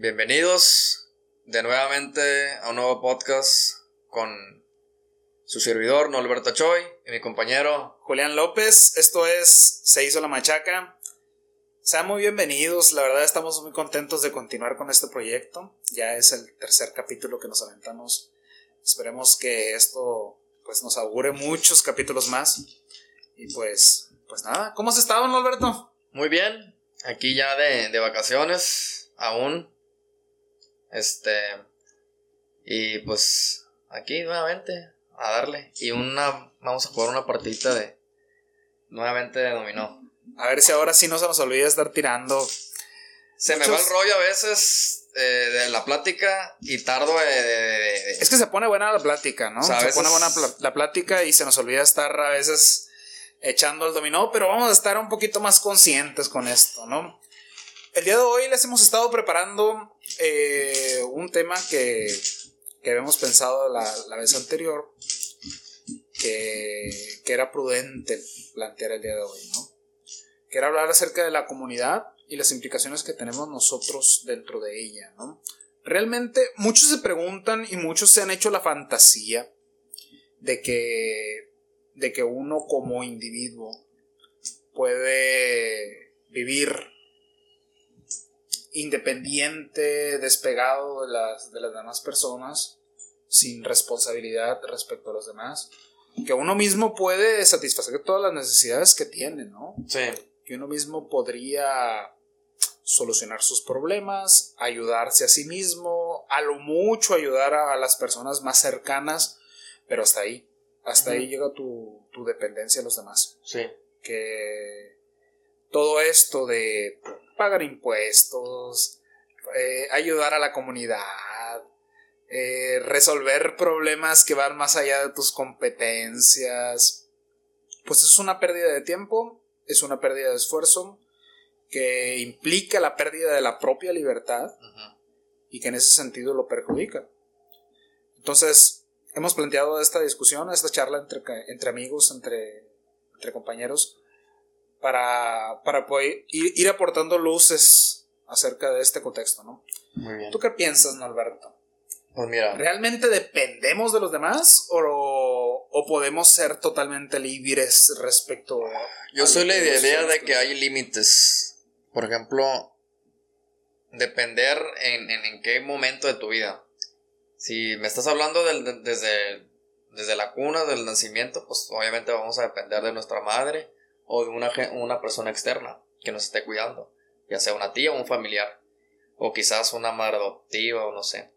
Bienvenidos de nuevamente a un nuevo podcast con su servidor Norberto Choi y mi compañero Julián López. Esto es Se hizo la machaca. Sean muy bienvenidos, la verdad estamos muy contentos de continuar con este proyecto. Ya es el tercer capítulo que nos aventamos. Esperemos que esto pues nos augure muchos capítulos más. Y pues, pues nada, ¿cómo has estado, Norberto? Muy bien, aquí ya de, de vacaciones aún este. Y pues aquí nuevamente a darle. Y una. Vamos a jugar una partidita de. Nuevamente de dominó. A ver si ahora sí no se nos olvida estar tirando. Se me va el rollo a veces eh, de la plática y tardo de, Es que se pone buena la plática, ¿no? se pone buena la plática y se nos olvida estar a veces echando el dominó, pero vamos a estar un poquito más conscientes con esto, ¿no? El día de hoy les hemos estado preparando eh, un tema que, que habíamos pensado la, vez anterior, que, que, era prudente plantear el día de hoy, ¿no? Que era hablar acerca de la comunidad y las implicaciones que tenemos nosotros dentro de ella, ¿no? Realmente muchos se preguntan y muchos se han hecho la fantasía de que, de que uno como individuo puede vivir independiente, despegado de las, de las demás personas, sin responsabilidad respecto a los demás. Que uno mismo puede satisfacer todas las necesidades que tiene, ¿no? Sí. Que uno mismo podría solucionar sus problemas, ayudarse a sí mismo, a lo mucho ayudar a, las personas más cercanas, pero hasta ahí, hasta ahí llega tu, tu dependencia a los demás. Sí. Que todo esto de pagar impuestos, eh, ayudar a la comunidad, eh, resolver problemas que van más allá de tus competencias. Pues es una pérdida de tiempo, es una pérdida de esfuerzo que implica la pérdida de la propia libertad y que en ese sentido lo perjudica. Entonces, hemos planteado esta discusión, esta charla entre, entre amigos, entre, entre compañeros, para, para poder ir, aportando luces acerca de este contexto, ¿no? Muy bien. ¿Tú qué piensas, Norberto? Pues mira. ¿Realmente dependemos de los demás o, o podemos ser totalmente libres respecto a... Yo soy la idea de que hay límites. Por ejemplo, depender en, en, qué momento de tu vida. Si me estás hablando del, desde, desde la cuna, del nacimiento, pues obviamente vamos a depender de nuestra madre o de una, una persona externa que nos esté cuidando, ya sea una tía o un familiar, o quizás una madre adoptiva o no sé.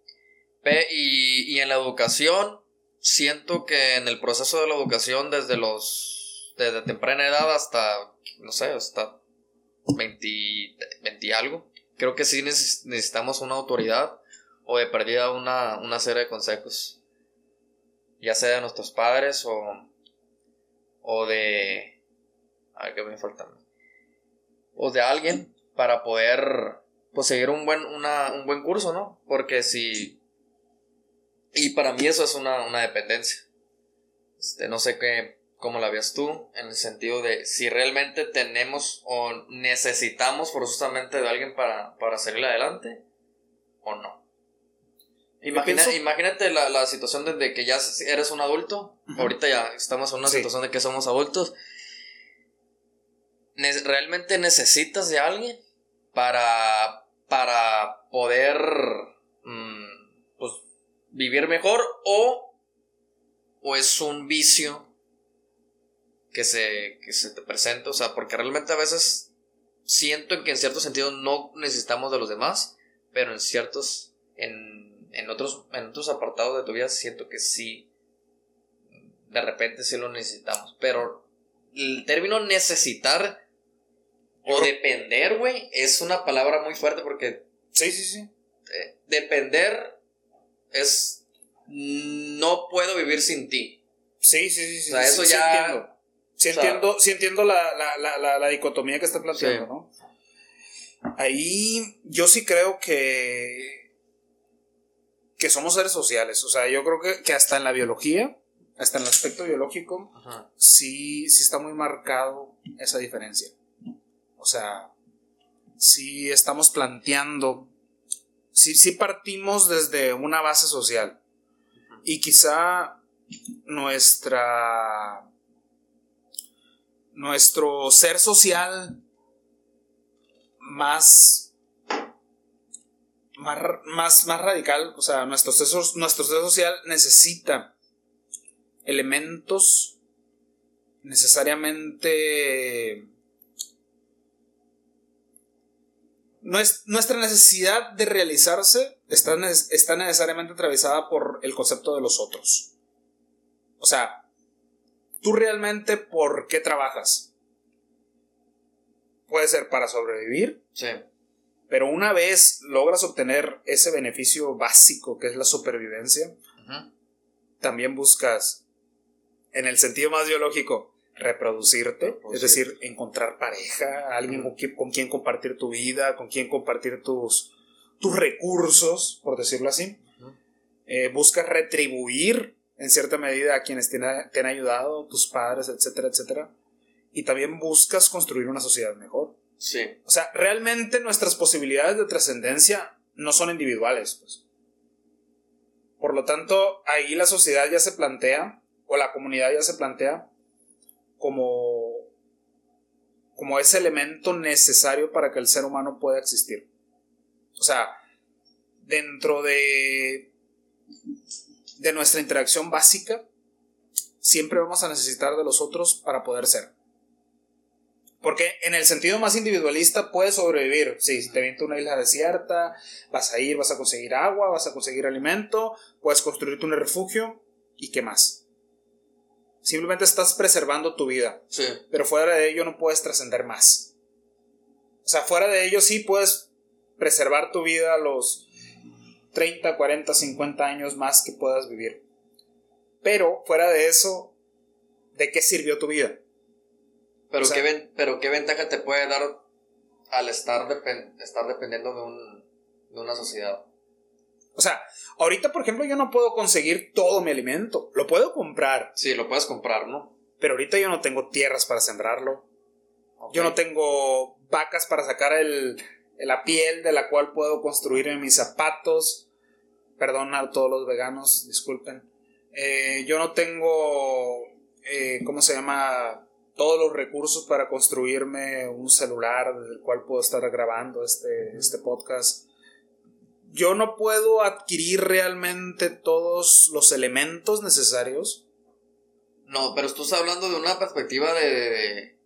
y, y en la educación, siento que en el proceso de la educación desde los, desde temprana edad hasta, no sé, hasta 20, 20 algo, creo que sí necesitamos una autoridad o de perdida una, una serie de consejos, ya sea de nuestros padres o, o de, a ver qué me falta. O de alguien para poder pues seguir un buen, una, un buen curso, ¿no? Porque si... Y para mí eso es una, una dependencia. Este, no sé qué, cómo la veas tú, en el sentido de si realmente tenemos o necesitamos forzosamente de alguien para, para salir adelante o no. imagínate la, la, situación de, que ya eres un adulto, ahorita ya estamos en una situación de que somos adultos realmente necesitas de alguien para, para poder mm, pues, vivir mejor o, o es un vicio que se, que se te presenta, o sea, porque realmente a veces siento que en cierto sentido no necesitamos de los demás, pero en ciertos, en, en, otros, en otros apartados de tu vida siento que sí, de repente sí lo necesitamos, pero el término necesitar o depender, güey, es una palabra muy fuerte porque. Sí, sí, sí. Eh, depender es. No puedo vivir sin ti. Sí, sí, sí. sí o sea, eso ya. Sí entiendo, sí entiendo, la, la, la, la, dicotomía que está planteando, ¿no? Ahí yo sí creo que. que somos seres sociales. O sea, yo creo que, que hasta en la biología, hasta en el aspecto biológico, sí, sí está muy marcado esa diferencia. O sea, si estamos planteando sí, sí partimos desde una base social. Y quizá nuestra. Nuestro ser social más. Más, más, radical, o sea, nuestro ser, nuestro ser social necesita elementos necesariamente nuestra necesidad de realizarse está, está, necesariamente atravesada por el concepto de los otros. O sea, tú realmente por qué trabajas. Puede ser para sobrevivir. Sí. Pero una vez logras obtener ese beneficio básico que es la supervivencia, también buscas, en el sentido más biológico, reproducirte, es decir, encontrar pareja, alguien con quien, compartir tu vida, con quien compartir tus, tus recursos, por decirlo así. Eh, buscas retribuir en cierta medida a quienes te, te, han ayudado, tus padres, etcétera, etcétera. Y también buscas construir una sociedad mejor. Sí. O sea, realmente nuestras posibilidades de trascendencia no son individuales. Pues. Por lo tanto, ahí la sociedad ya se plantea, o la comunidad ya se plantea, como, como ese elemento necesario para que el ser humano pueda existir. O sea, dentro de, de nuestra interacción básica, siempre vamos a necesitar de los otros para poder ser. Porque en el sentido más individualista puedes sobrevivir. Si te viento una isla desierta, vas a ir, vas a conseguir agua, vas a conseguir alimento, puedes construirte un refugio y qué más. Simplemente estás preservando tu vida. Sí. Pero fuera de ello no puedes trascender más. O sea, fuera de ello sí puedes preservar tu vida los 30, 40, 50 años más que puedas vivir. Pero fuera de eso, ¿de qué sirvió tu vida? Pero, qué, pero qué ventaja te puede dar al estar, estar dependiendo de, un, de una sociedad. O sea, ahorita, por ejemplo, yo no puedo conseguir todo mi alimento. Lo puedo comprar. Sí, lo puedes comprar, ¿no? Pero ahorita yo no tengo tierras para sembrarlo. Yo no tengo vacas para sacar el, la piel de la cual puedo construir mis zapatos. Perdón a todos los veganos, disculpen. Eh, yo no tengo, eh, ¿cómo se llama? Todos los recursos para construirme un celular desde el cual puedo estar grabando este, este podcast yo no puedo adquirir realmente todos los elementos necesarios. No, pero estás hablando de una perspectiva de.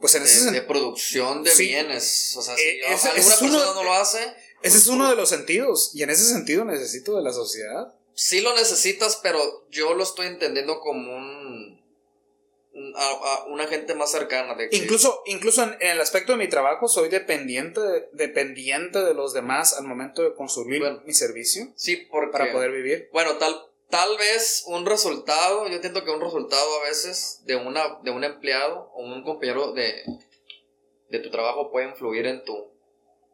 pues en ese de, producción de bienes. O sea, si eh, alguna persona no lo hace. Ese es uno de los sentidos. Y en ese sentido necesito de la sociedad. Sí lo necesitas, pero yo lo estoy entendiendo como un a, una gente más cercana. De Incluso, incluso en, el aspecto de mi trabajo soy dependiente, dependiente de los demás al momento de consumir mi servicio. Sí, porque, para poder vivir. Bueno, tal, tal vez un resultado, yo entiendo que un resultado a veces de, una, de un empleado o un compañero de, de tu trabajo puede influir en tu,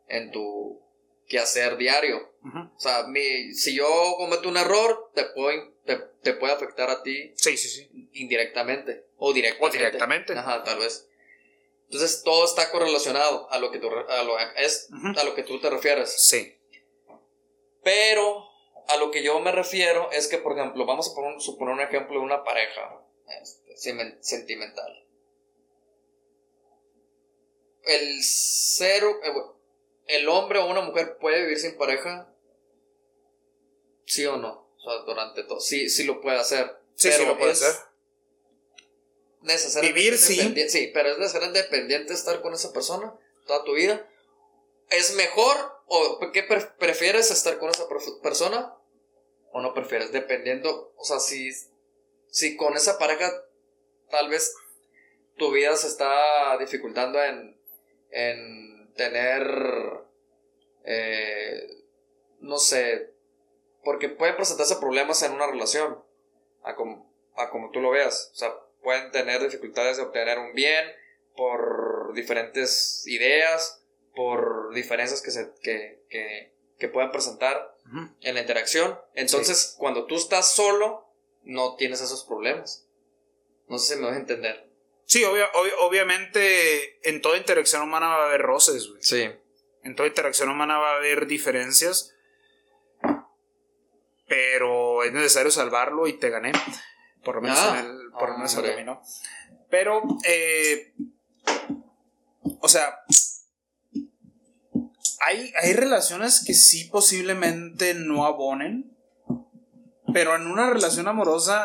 en tu quehacer diario. O sea, mi, si yo cometo un error, te, puedo, te, puede afectar a ti. Sí, sí, sí. Indirectamente. O directamente. O directamente. Ajá, tal vez. Entonces todo está correlacionado a lo que tú, a lo, es, a lo que tú te refieres. Sí. Pero a lo que yo me refiero es que, por ejemplo, vamos a suponer un ejemplo de una pareja este, sentimental. El cero, eh, el hombre o una mujer puede vivir sin pareja, sí o no, o sea, durante todo, sí, sí lo puede hacer. Sí, sí lo puede hacer. Necesariamente vivir sí. Sí, pero es necesariamente dependiente estar con esa persona toda tu vida. ¿Es mejor o qué prefieres estar con esa persona o no prefieres? Dependiendo, o sea, si, si con esa pareja tal vez tu vida se está dificultando en, en tener, eh, no sé, porque pueden presentarse problemas en una relación, a como, a como tú lo veas, o sea, pueden tener dificultades de obtener un bien por diferentes ideas, por diferencias que se, que, que, que puedan presentar en la interacción. Entonces, cuando tú estás solo, no tienes esos problemas. No sé si me vas a entender. Sí, obviamente en toda interacción humana va a haber roces, güey. Sí. En toda interacción humana va a haber diferencias. Pero es necesario salvarlo y te gané. Por lo menos Ah, en el, por lo menos hombre. camino. Pero, eh, o sea, hay, hay relaciones que sí posiblemente no abonen, pero en una relación amorosa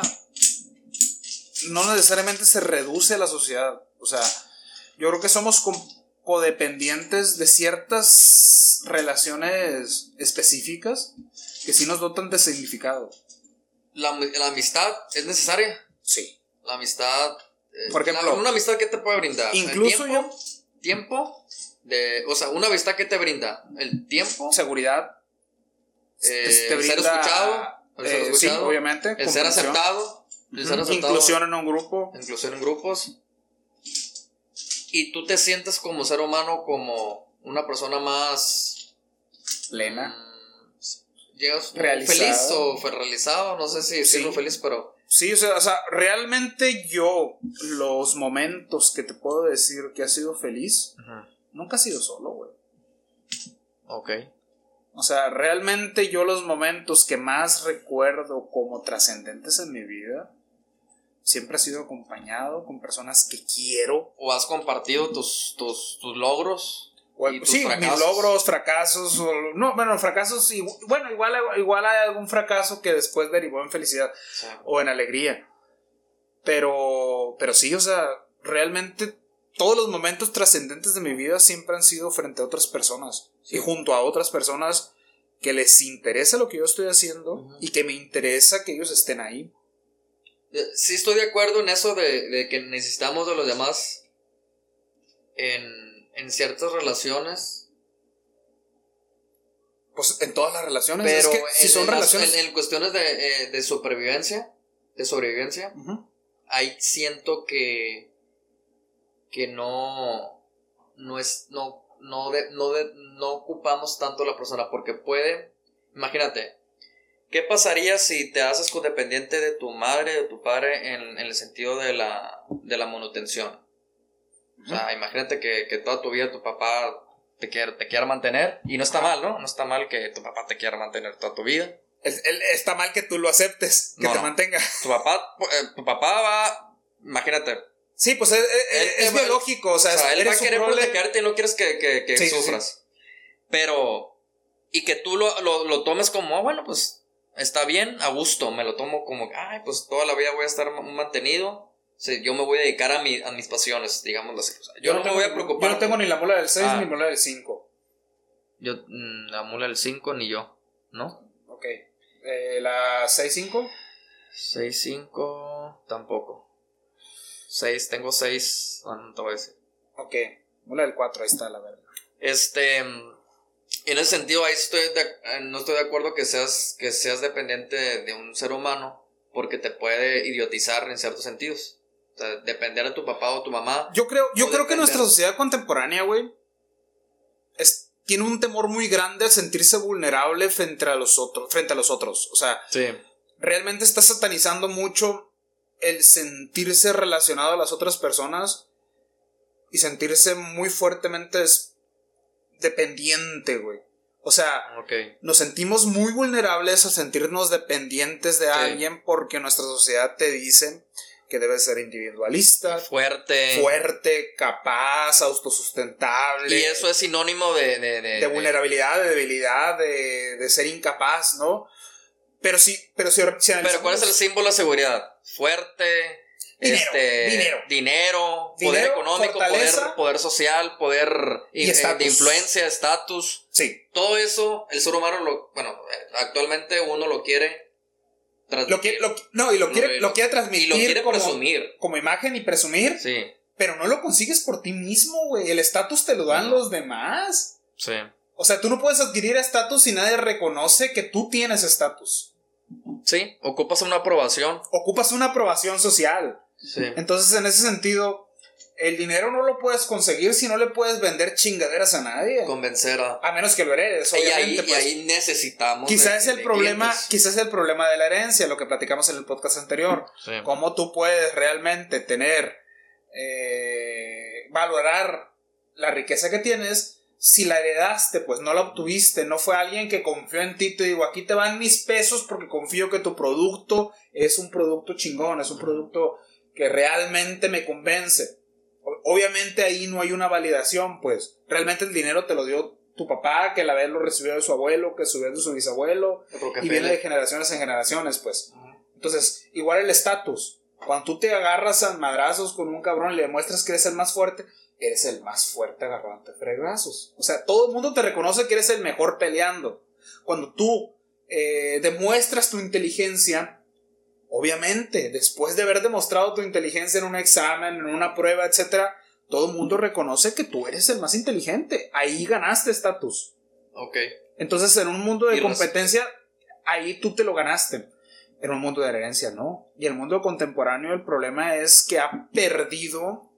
no necesariamente se reduce la sociedad. O sea, yo creo que somos codependientes de ciertas relaciones específicas que sí nos dotan de significado. La, la amistad es necesaria. Sí. La amistad. eh, Por ejemplo, la- una amistad que te puede brindar. Incluso tiempo, Tiempo. De, o sea, una amistad que te brinda. El tiempo. seguridad. eh, te- te el ser brinda, escuchado. El ser eh, sí, escuchado. obviamente. El ser aceptado. El ser Ujú, aceptado. Inclusión en un grupo. inclusión en grupos. Y tú te sientes como ser humano como una persona más. Lena. mm, Llegas feliz o fe- realizado, no sé si decirlo Sí. feliz, pero Sí, o sea, o sea, realmente yo, los momentos que te puedo decir que ha sido feliz, nunca ha sido solo, güey. ok. O sea, realmente yo los momentos que más recuerdo como trascendentes en mi vida, siempre ha sido acompañado con personas que quiero. O has compartido tus, tus, tus logros. O- ¿Y tus sí, mis logros, fracasos, o- no, bueno, fracasos, y, bueno, igual, igual hay algún fracaso que después derivó en felicidad. o en alegría. Pero, pero sí, o sea, realmente todos los momentos trascendentes de mi vida siempre han sido frente a otras personas y junto a otras personas que les interesa lo que yo estoy haciendo Ujú. y que me interesa que ellos estén ahí. Eh, Sí estoy de acuerdo en eso de, de que necesitamos de los demás en, en ciertas relaciones. Pues en todas las relaciones. Pero es que en, si son en las- relaciones. en- en cuestiones de, eh, de supervivencia, de sobrevivencia, ahí siento que que no no es no no de- no de- no ocupamos tanto la persona porque puede imagínate qué pasaría si te haces codependiente de tu madre de tu padre en, en el sentido de la de la manutención o sea imagínate que, que toda tu vida tu papá te quiere te quiera mantener y no está mal no no está mal que tu papá te quiera mantener toda tu vida Es- el- está mal que tú lo aceptes, que No, te no. mantenga. tu papá eh, tu papá va imagínate Sí, pues es, es- Él te es va- biológico. O sea, O sea, él va a querer prole- protegerte y no quieres que, que- que Sí, sí, sufras. Pero, y que tú lo, lo- lo tomes como, ah, bueno, pues está bien, a gusto. Me lo tomo como, ay, pues toda la vida voy a estar ma- mantenido. Sí, yo me voy a dedicar a, mi, a mis pasiones, digámoslo así. O sea, yo, no me tengo- voy a preocupar. Yo no tengo ni la mula del 6 Ah. ni la mula del 5. Yo, mm, la mula del 5 ni yo, ¿no? Ok. Eh, la 6-5. 6-5 tampoco. 6, tengo 6, no te voy a decir. Ok. Mula del 4, ahí está la verdad. Este, en ese sentido, ahí estoy de- eh, no estoy de acuerdo que seas, que seas dependiente de, de un ser humano porque te puede idiotizar en ciertos sentidos. O sea, depender de tu papá o tu mamá. Yo creo, yo creo que nuestra sociedad contemporánea, güey, es- tiene un temor muy grande al sentirse vulnerable frente a los otros. Frente a los otros. O sea, Sí. realmente está satanizando mucho el sentirse relacionado a las otras personas y sentirse muy fuertemente dependiente, güey. O sea, nos sentimos muy vulnerables a sentirnos dependientes de alguien porque nuestra sociedad te dice que debes ser individualista, Fuerte. fuerte, capaz, autosustentable. Y eso es sinónimo de... De, de- de vulnerabilidad, de debilidad, de, de ser incapaz, ¿no? Pero sí, pero si, si Pero ¿cuál es el símbolo de seguridad? Fuerte. Dinero, este, dinero. dinero, poder Dinero, económico, poder, poder social, poder Y in- eh, de influencia, estatus. Sí, Todo eso, el ser humano lo, bueno, actualmente uno lo quiere transmitir. lo quiere, lo, no, y lo quiere, y lo lo- quiere y transmitir lo quiere como, presumir. como imagen y presumir, Sí, pero no lo consigues por ti mismo, güey. El estatus te lo dan No. los demás. sí. O sea, tú no puedes adquirir estatus si nadie reconoce que tú tienes estatus. Sí, ocupas una aprobación. Ocupas una aprobación social. Sí. Entonces, en ese sentido, el dinero no lo puedes conseguir si no le puedes vender chingaderas a nadie. Convencer a. A menos que lo heredes, Y ahí, obviamente. y pues. ahí necesitamos. Quizás es el problema, clientes. quizás es el problema de la herencia, lo que platicamos en el podcast anterior. Sí. Cómo tú puedes realmente tener, eh, valorar la riqueza que tienes si la heredaste, pues no la obtuviste, no fue alguien que confió en ti, te digo, aquí te van mis pesos porque confío que tu producto es un producto chingón, es un producto que realmente me convence. Obviamente ahí no hay una validación, pues realmente el dinero te lo dio tu papá, que la vez lo recibió de su abuelo, que subió de su bisabuelo, y viene de generaciones en generaciones, pues. Entonces, igual el estatus. Cuando tú te agarras a madrazos con un cabrón y le demuestras que eres el más fuerte, eres el más fuerte agarrante fregazos. O sea, todo el mundo te reconoce que eres el mejor peleando. Cuando tú eh, demuestras tu inteligencia, obviamente, después de haber demostrado tu inteligencia en un examen, en una prueba, etc., todo el mundo reconoce que tú eres el más inteligente. Ahí ganaste estatus. Ok. Entonces, en un mundo de competencia, ahí tú te lo ganaste. En un mundo de herencia, no. Y el mundo contemporáneo, el problema es que ha perdido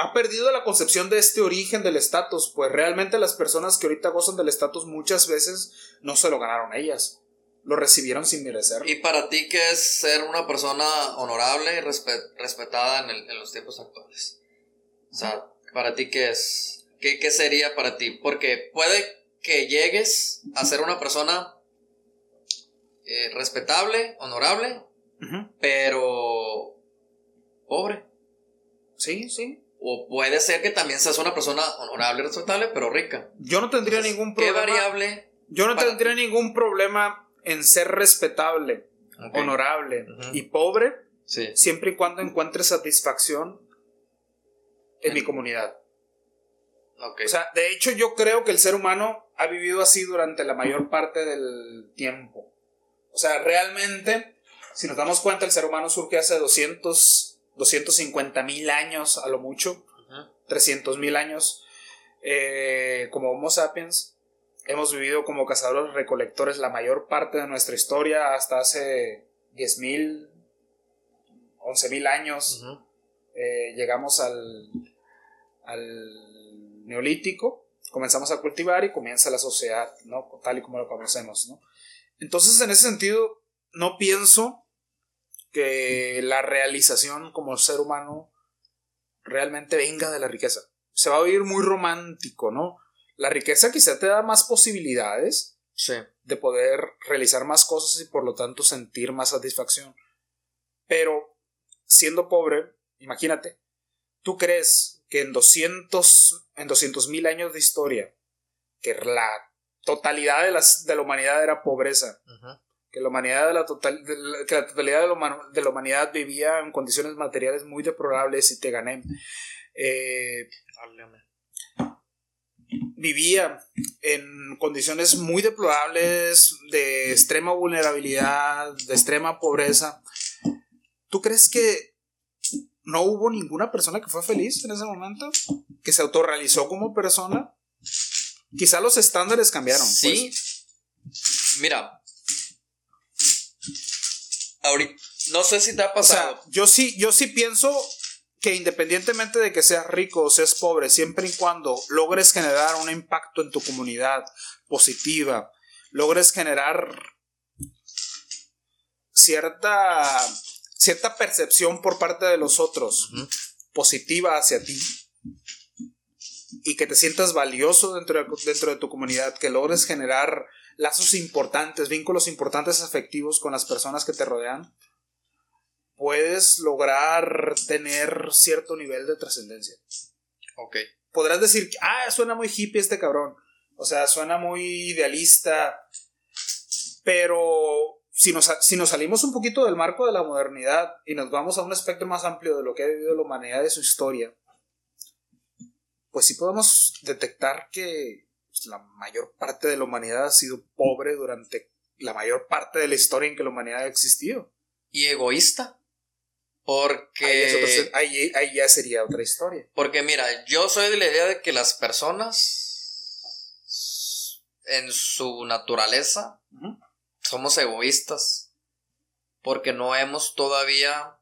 ha perdido la concepción de este origen del estatus, pues realmente las personas que ahorita gozan del estatus muchas veces no se lo ganaron ellas, lo recibieron sin merecer. ¿Y para ti qué es ser una persona honorable y respetada en, los tiempos actuales? O sea, para ti qué es, qué, sería para ti? Porque puede que llegues a ser una persona eh, respetable, honorable, pero pobre. Sí, sí. O puede ser que también seas una persona honorable, respetable, pero rica. Yo no tendría ningún problema. ¿Qué variable? Yo no tendría ningún problema en ser respetable, honorable y pobre, sí. siempre y cuando encuentre satisfacción en mi comunidad. Okay. O sea, de hecho yo creo que el ser humano ha vivido así durante la mayor parte del tiempo. O sea, realmente, si nos damos cuenta, el ser humano surge hace 200 250 mil años a lo mucho, 300 mil años, eh, como Homo sapiens. Hemos vivido como cazadores recolectores la mayor parte de nuestra historia hasta hace 10 mil, 11 mil años. Eh, llegamos al, al neolítico, comenzamos a cultivar y comienza la sociedad, ¿no? Tal y como lo conocemos, ¿no? Entonces, en ese sentido, no pienso que la realización como ser humano realmente venga de la riqueza. Se va a oír muy romántico, ¿no? La riqueza quizá te da más posibilidades de poder realizar más cosas y por lo tanto sentir más satisfacción. Pero siendo pobre, imagínate, ¿tú crees que en 200 en mil años de historia que la totalidad de, las, de la humanidad era pobreza? Que la humanidad de la, total, que la totalidad de la, de la, humanidad vivía en condiciones materiales muy deplorables y te gané. Eh, vivía en condiciones muy deplorables de extrema vulnerabilidad, de extrema pobreza. ¿Tú crees que no hubo ninguna persona que fue feliz en ese momento? ¿Que se autorrealizó como persona? Quizá los estándares cambiaron. Sí. Pues. Mira, ahorita, no sé si te ha pasado. yo sí, yo sí pienso que independientemente de que seas rico o seas pobre, siempre y cuando logres generar un impacto en tu comunidad positiva, logres generar cierta, cierta percepción por parte de los otros positiva hacia ti y que te sientas valioso dentro dentro de tu comunidad, que logres generar lazos importantes, vínculos importantes afectivos con las personas que te rodean, puedes lograr tener cierto nivel de trascendencia. Ok. Podrás decir, ah, suena muy hippie este cabrón. O sea, suena muy idealista. Pero si nos, si nos salimos un poquito del marco de la modernidad y nos vamos a un espectro más amplio de lo que ha vivido la humanidad de su historia, pues sí podemos detectar que la mayor parte de la humanidad ha sido pobre durante la mayor parte de la historia en que la humanidad ha existido. Y egoísta. Porque. Ahí, ya sería otra historia. Porque mira, yo soy de la idea de que las personas. En su naturaleza. Somos egoístas. Porque no hemos todavía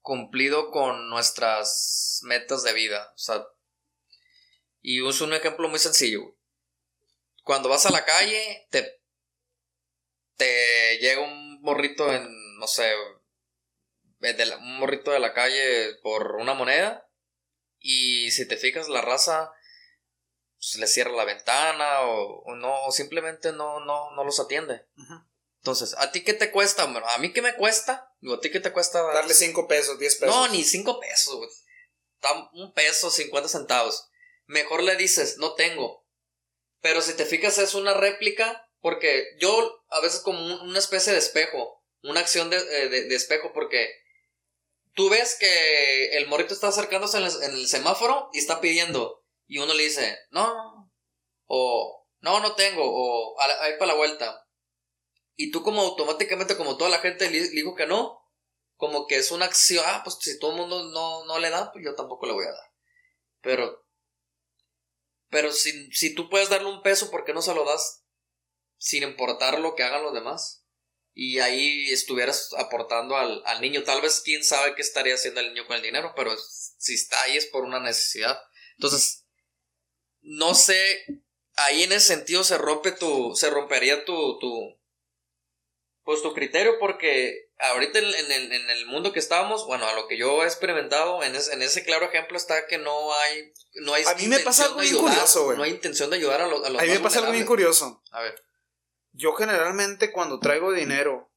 cumplido con nuestras metas de vida. O sea, y uso un ejemplo muy sencillo. Cuando vas a la calle, te, te llega un morrito en, no sé, de un morrito de la calle por una moneda. Y si te fijas, la raza pues, le cierra la ventana o, no, o simplemente no, no, no los atiende. Entonces, ¿a ti qué te cuesta? ¿A mí qué me cuesta? ¿a ti qué te cuesta? Darle 5 pesos, 10 pesos. No, ni 5 pesos, güey. Un peso, 50 centavos. Mejor le dices, no tengo. Pero si te fijas, es una réplica. Porque yo, a veces, como una especie de espejo. Una acción de, eh, de espejo, porque tú ves que el morrito está acercándose en el, semáforo y está pidiendo. Y uno le dice, no, o no, no tengo, o ahí para la vuelta. Y tú como automáticamente, como toda la gente le, dijo que no, como que es una acción, ah, pues si todo el mundo no, no le da, pues yo tampoco le voy a dar. Pero, pero si, si tú puedes darle un peso, ¿por qué no se lo das sin importar lo que hagan los demás? y ahí estuvieras aportando al, niño. Tal vez quién sabe qué estaría haciendo el niño con el dinero, pero si está ahí es por una necesidad. Entonces, no sé, ahí en ese sentido se rompe tu, se rompería tu, tu, pues tu criterio porque ahorita en, el, mundo que estamos, bueno, a lo que yo he experimentado, en, en ese claro ejemplo está que no hay, no hay A mí me pasa algo bien curioso, güey. No hay intención de ayudar a, los a los A mí me pasa algo bien curioso. A ver. Yo generalmente cuando traigo dinero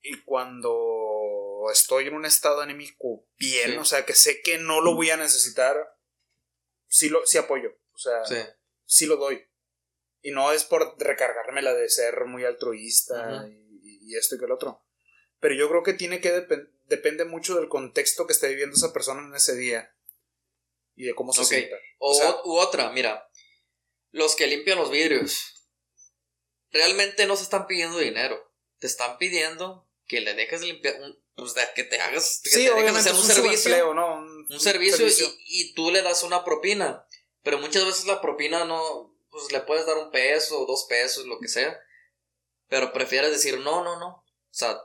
y cuando estoy en un estado anímico bien, o sea, que sé que no lo voy a necesitar, sí, lo, sí apoyo. O sea, sí. lo doy. Y no es por recargarme la de ser muy altruista y, esto y que el otro. Pero yo creo que tiene que depende mucho del contexto que esté viviendo esa persona en ese día. Y de cómo se sienta. O, u otra, mira. Los que limpian los vidrios realmente no se están pidiendo dinero. Te están pidiendo que le dejes de limpiar, pues que te hagas, que te dejes hacer un, servicio. Un, servicio, Y, tú le das una propina. Pero muchas veces la propina no, pues le puedes dar un peso, dos pesos, lo que sea. Pero prefieres decir, no, no, no. O sea,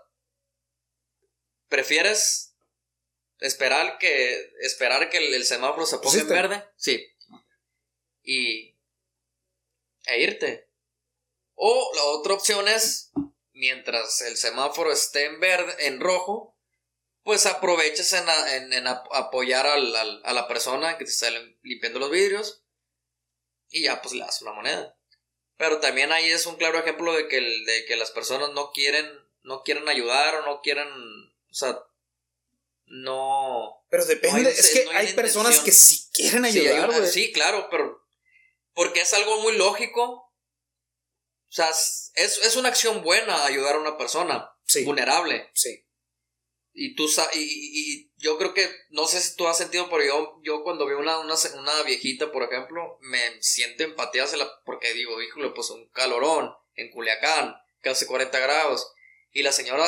prefieres esperar que, esperar que el, semáforo se ponga en verde. Sí. Y, e irte. O la otra opción es, mientras el semáforo esté en verde, en rojo, pues aproveches en, apoyar al, a la persona que te está limpiando los vidrios y ya pues le das una moneda. Pero también ahí es un claro ejemplo de que, de que las personas no quieren, no quieren ayudar o no quieren, o sea, no... Pero depende, es que hay, personas que sí quieren ayudar. sí, claro, pero porque es algo muy lógico o sea, es, es una acción buena ayudar a una persona vulnerable. Sí. Y tú y, y, yo creo que, no sé si tú has sentido, pero yo, yo cuando veo una, una, una viejita, por ejemplo, me siento empatía porque digo, híjole, pues un calorón en Culiacán, casi 40 grados, y la señora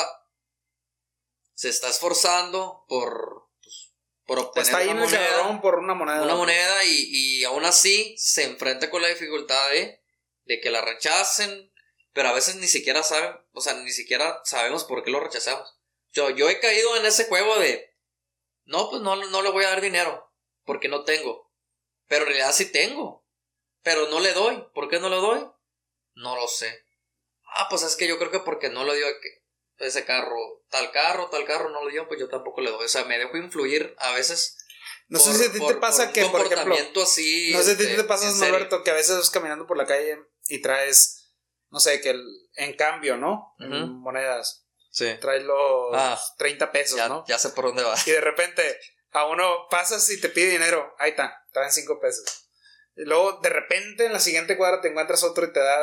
se está esforzando por, pues, por obtener está ahí una moneda, por una moneda. Una moneda y, y aún así se enfrenta con la dificultad de de que la rechacen, pero a veces ni siquiera saben, o sea, ni siquiera sabemos por qué lo rechazamos. Yo, yo he caído en ese juego de, no, pues no, no le voy a dar dinero, porque no tengo. Pero en realidad sí tengo, pero no le doy. ¿Por qué no le doy? No lo sé. Ah, pues es que yo creo que porque no le dio ese carro, tal carro, tal carro no le dio, pues yo tampoco le doy. O sea, me dejo influir a veces no sé si a ti te pasa que, por ejemplo. Así, no sé si a ti te pasa, Alberto, que a veces vas caminando por la calle y traes, no sé, que el, en cambio, ¿no? En monedas. Sí. Traes los 30 ah. pesos, ¿no? Ya sé por dónde va. Y de repente a uno pasas y te pide dinero. Ahí está, traen 5 pesos. Y luego de repente en la siguiente cuadra te encuentras otro y te da,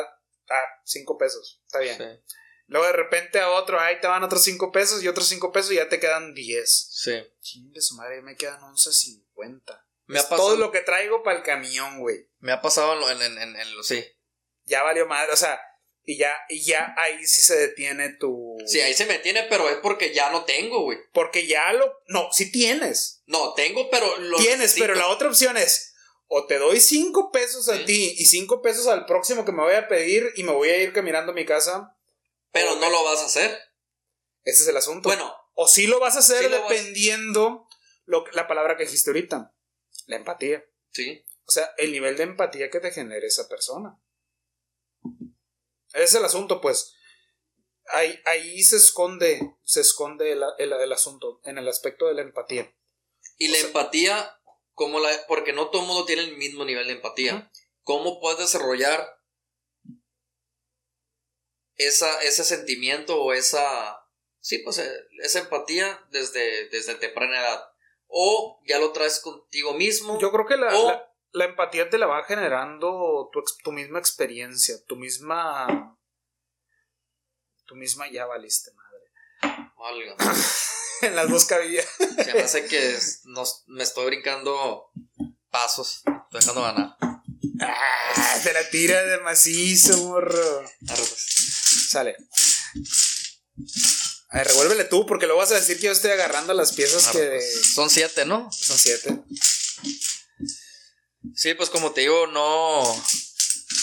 ah, 5 pesos. Está bien. Sí. Luego de repente a otro, ahí te van otros 5 pesos y otros 5 pesos y ya te quedan 10. Sí. Chingue su madre, me quedan 11.50. Me ha pasado, todo lo que traigo para el camión, güey. Me ha pasado en, en, en, en, sí ya valió madre, o sea, y ya, y ya ahí sí se detiene tu. Sí, ahí se me detiene, pero es porque ya no tengo, güey. Porque ya lo. No, sí tienes. No, tengo, pero lo. Tienes, pero la otra opción es. O te doy cinco pesos a ti y cinco pesos al próximo que me voy a pedir y me voy a ir caminando a mi casa. Pero no lo vas a hacer. Ese es el asunto. Bueno. O sí lo vas a hacer dependiendo Lo, la palabra que dijiste ahorita. La empatía. Sí. O sea, el nivel de empatía que te genere esa persona. Es el asunto, pues. ahí, ahí se esconde, se esconde el, el- el asunto, en el aspecto de la empatía. Y la sea- empatía, como la, porque no todo el mundo tiene el mismo nivel de empatía. ¿Cómo puedes desarrollar esa, ese sentimiento o esa, sí, pues eh, esa empatía desde, desde temprana edad? O ya lo traes contigo mismo. Yo creo que la, O- la, la empatía te la va generando tu, tu misma experiencia, tu misma... Tu misma ya valiste, madre. Válgame. en las dos cabillas. Se me hace que nos, me estoy brincando pasos. Estoy dejando ganar. Ah, te la tira de macizo, morro. Sale. A ver, revuélvele tú, porque luego vas a decir que yo estoy agarrando las piezas que. Son siete, ¿no? son siete. Sí, pues como te digo, no.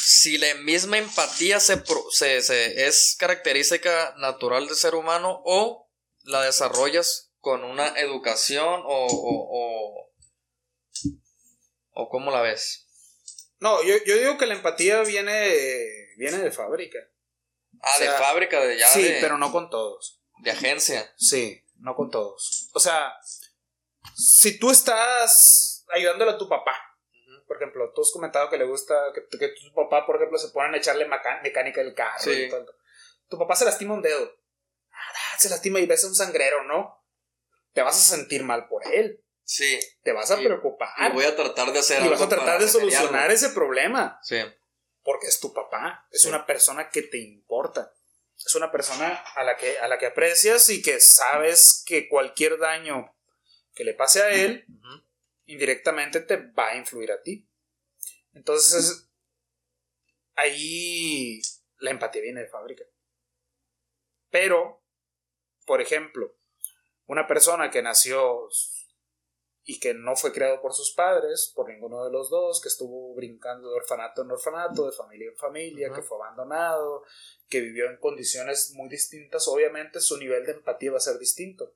Si la misma empatía se, se, se- es característica natural del ser humano o la desarrollas con una educación o. o, o, o cómo la ves. No, yo, yo digo que la empatía viene, viene de fábrica. Ah, O sea, de fábrica, de ya sí, de, pero no con todos. de agencia. Sí, no con todos. O sea, si tú estás ayudándole a tu papá. Por ejemplo, tú has comentado que le gusta que, que tu papá, por ejemplo, se ponen a echarle mecánica del carro. Sí. y todo. Tu papá se lastima un dedo. Ah, se lastima y ves a un sangrero, ¿no? Te vas a sentir mal por él. Sí. Te vas a Y- preocupar. Y voy a tratar de hacer y vas algo a tratar de solucionar ese problema. Sí. Porque es tu papá. Es Sí. una persona que te importa. Es una persona a la, que, a la que aprecias y que sabes que cualquier daño que le pase a él, Ujú. Indirectamente te va a influir a ti. Entonces, ahí la empatía viene de fábrica. Pero, por ejemplo, una persona que nació y que no fue criado por sus padres, por ninguno de los dos, que estuvo brincando de orfanato en orfanato, de familia en familia, que fue abandonado, que vivió en condiciones muy distintas, obviamente su nivel de empatía va a ser distinto.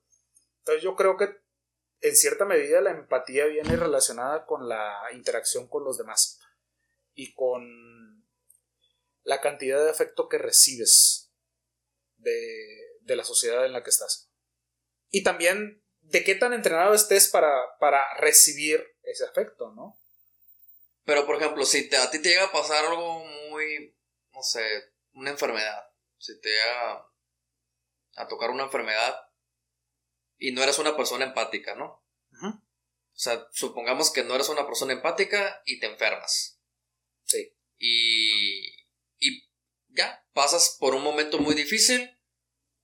Entonces yo creo que en cierta medida la empatía viene relacionada con la interacción con los demás y con la cantidad de afecto que recibes de, de la sociedad en la que estás. Y también de qué tan entrenado estés para, para recibir ese afecto, ¿no? Pero, por ejemplo, si te, a ti te llega a pasar algo muy, no sé, una enfermedad, si te llega a tocar una enfermedad y no eres una persona empática, ¿no? O sea, supongamos que no eres una persona empática y te enfermas. Sí. Y, y ya, pasas por un momento muy difícil,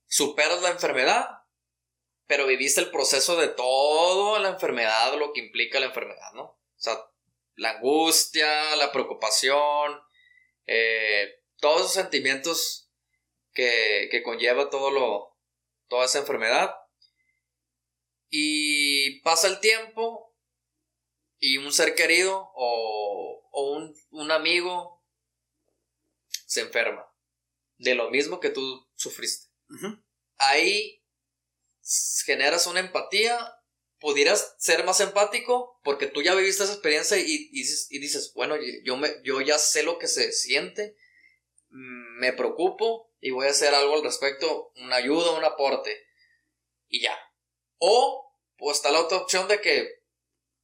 superas la enfermedad, pero viviste el proceso de toda la enfermedad, lo que implica la enfermedad, ¿no? O sea, la angustia, la preocupación, eh, todos esos sentimientos que, que conlleva todo lo, toda esa enfermedad. Y pasa el tiempo y un ser querido o, o un, un amigo se enferma de lo mismo que tú sufriste. Ahí generas una empatía, pudieras ser más empático porque tú ya viviste esa experiencia y, y dices, y dices, bueno, yo, me, yo ya sé lo que se siente, me preocupo y voy a hacer algo al respecto, una ayuda, un aporte y ya. O pues está la otra opción de que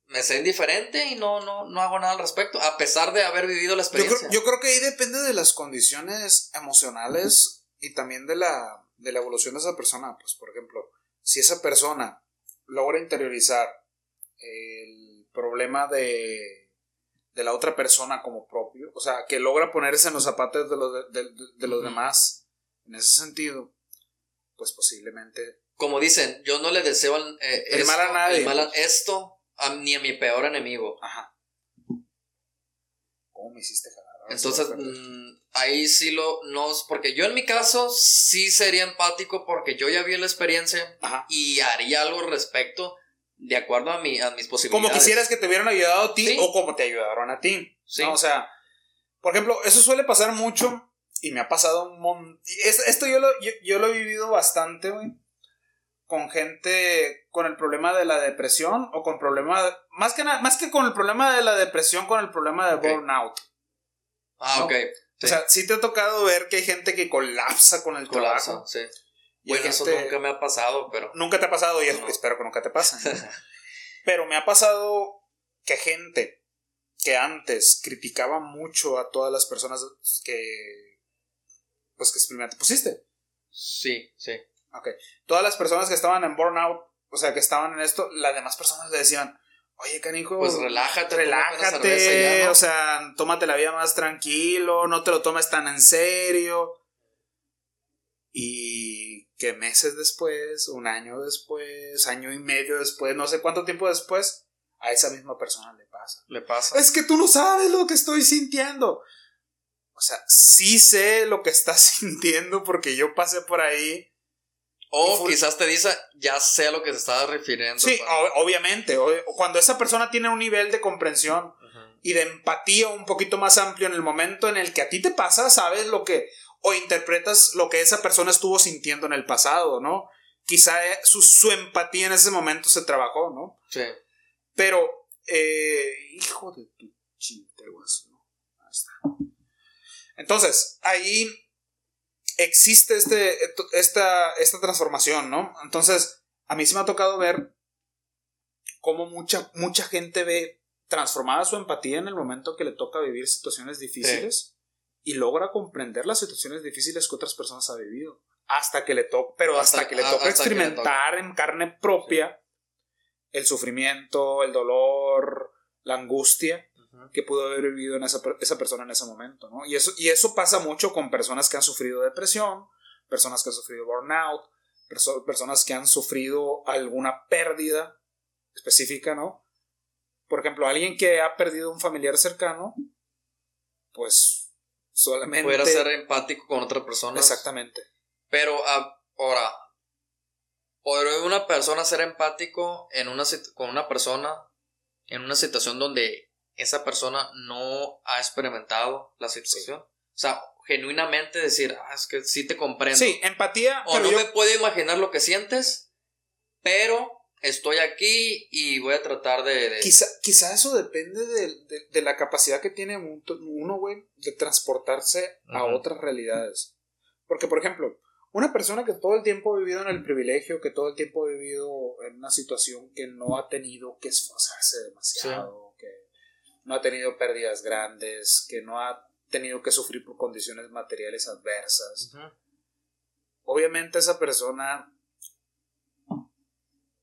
me sé indiferente y no, no, no hago nada al respecto, a pesar de haber vivido la Yo experiencia. creo, yo creo que ahí depende de las condiciones emocionales y también de la, de la evolución de esa persona. Pues, por ejemplo, si esa persona logra interiorizar el problema de, de la otra persona como propio, o sea, que logra ponerse en los zapatos de los, de, de- de los demás, en ese sentido, pues posiblemente Como dicen, yo no le deseo eh, El esto, mal a nadie. el mal a- esto a- ni a mi peor enemigo. Ajá. ¿Cómo me hiciste jalar? Entonces, mm, ahí sí lo, no, porque yo en mi caso sí sería empático porque yo ya vi la experiencia Ajá. y haría algo al respecto de acuerdo a, mi, a mis posibilidades. Como quisieras que te hubieran ayudado a ti Sí. o como te ayudaron a ti. Sí. ¿no? O sea, por ejemplo, eso suele pasar mucho y me ha pasado un montón. Esto yo lo, yo, yo lo he vivido bastante, güey. Con gente con el problema de la depresión o con problema. Más que, nada, más que con el problema de la depresión, con el problema de burnout. Ah, ¿no? ok. O O sea, sí te ha tocado ver que hay gente que colapsa con el Colapsa, trabajo. sí. Y Bueno, eso nunca me ha pasado, pero. Nunca te ha pasado y No. espero que nunca te pase. Pero me ha pasado que gente que antes criticaba mucho a todas las personas que pues que experimente pusiste. Sí, sí. Ok. Todas las personas que estaban en burnout, o sea, que estaban en esto, las demás personas le decían, oye, canijo, Pues relájate, relájate, ya, ¿no? o sea, tómate la vida más tranquilo, no te lo tomes tan en serio. Y que meses después, un año después, año y medio después, no sé cuánto tiempo después, a esa misma persona le pasa. Le pasa. Es que tú no sabes lo que estoy sintiendo. O sea, sí sé lo que estás sintiendo porque yo pasé por ahí. O quizás te dice, ya sé a lo que se estaba refiriendo. Sí, obviamente. Cuando esa persona tiene un nivel de comprensión y de empatía un poquito más amplio en el momento en el que a ti te pasa, sabes lo que o interpretas lo que esa persona estuvo sintiendo en el pasado, ¿no? Quizá eh, su, su empatía en ese momento se trabajó, ¿no? Sí. Pero, eh, hijo de tu chinteguas, ¿no? Ahí está. Entonces, ahí existe este, esta, esta transformación, ¿no? Entonces, a mí sí me ha tocado ver cómo mucha, mucha gente ve transformada su empatía en el momento que le toca vivir situaciones difíciles y logra comprender las situaciones difíciles que otras personas han vivido. Hasta que le toca, pero hasta, Hasta- que le toca le experimentar en carne propia el sufrimiento, el dolor, la angustia Que pudo haber vivido en esa, esa persona en ese momento, ¿no? Y eso, y eso pasa mucho con personas que han sufrido depresión, personas que han sufrido burnout, perso- personas que han sufrido alguna pérdida específica, ¿no? Por ejemplo, alguien que ha perdido un familiar cercano, pues solamente... Pudiera ser empático con otra persona. Exactamente. Pero ah, ahora, ¿podría una persona ser empático en una, con una persona en una situación donde esa persona no ha experimentado la situación? O sea, genuinamente decir, ah, es que sí te comprendo. Sí, empatía, o pero no yo- me puedo imaginar lo que sientes, pero estoy aquí y voy a tratar de... de- Quizá, quizá eso depende de, de- de la capacidad que tiene un- uno, güey, de transportarse a otras realidades. Porque, por ejemplo, una persona que todo el tiempo ha vivido en el privilegio, que todo el tiempo ha vivido en una situación que no ha tenido que esforzarse demasiado, no ha tenido pérdidas grandes, que no ha tenido que sufrir por condiciones materiales adversas. Obviamente esa persona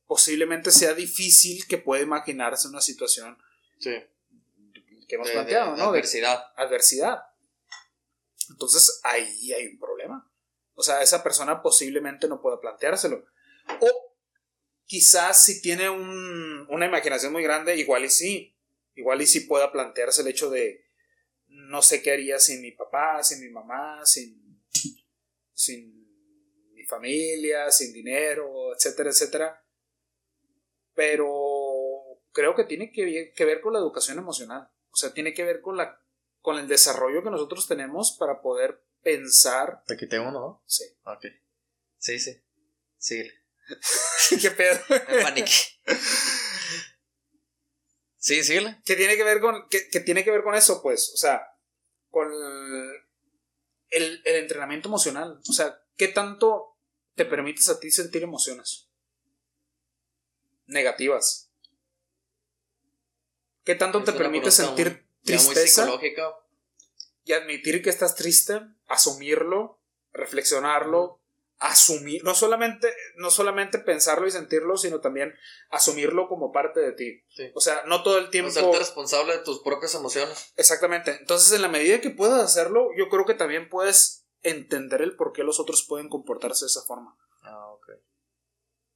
posiblemente sea difícil que pueda imaginarse una situación Sí. que hemos De- planteado, de- de ¿no? De adversidad. adversidad. Entonces ahí hay un problema. O sea, esa persona posiblemente no pueda planteárselo. O quizás si tiene un- una imaginación muy grande, igual y sí. Igual y sí pueda plantearse el hecho de no sé qué haría sin mi papá, sin mi mamá, sin, sin mi familia, sin dinero, etcétera, etcétera. Pero creo que tiene que, que ver con la educación emocional. O sea, tiene que ver con la con el desarrollo que nosotros tenemos para poder pensar. Te quité uno, ¿no? Sí. Ok. Sí, sí. Sí. ¿Qué pedo? Me paniqué. Sí, síguele. que tiene que ver con que, que tiene que ver con eso pues o sea con el, el entrenamiento emocional. O sea qué tanto te permites a ti sentir emociones negativas. Qué tanto Es te pregunta sentir tristeza y admitir que estás triste asumirlo reflexionarlo asumir no solamente no solamente pensarlo y sentirlo sino también asumirlo como parte de ti Sí. o sea no todo el tiempo Hacerte responsable de tus propias emociones. Exactamente. Entonces, en la medida que puedas hacerlo, yo creo que también puedes entender el por qué los otros pueden comportarse de esa forma. Ah, ok.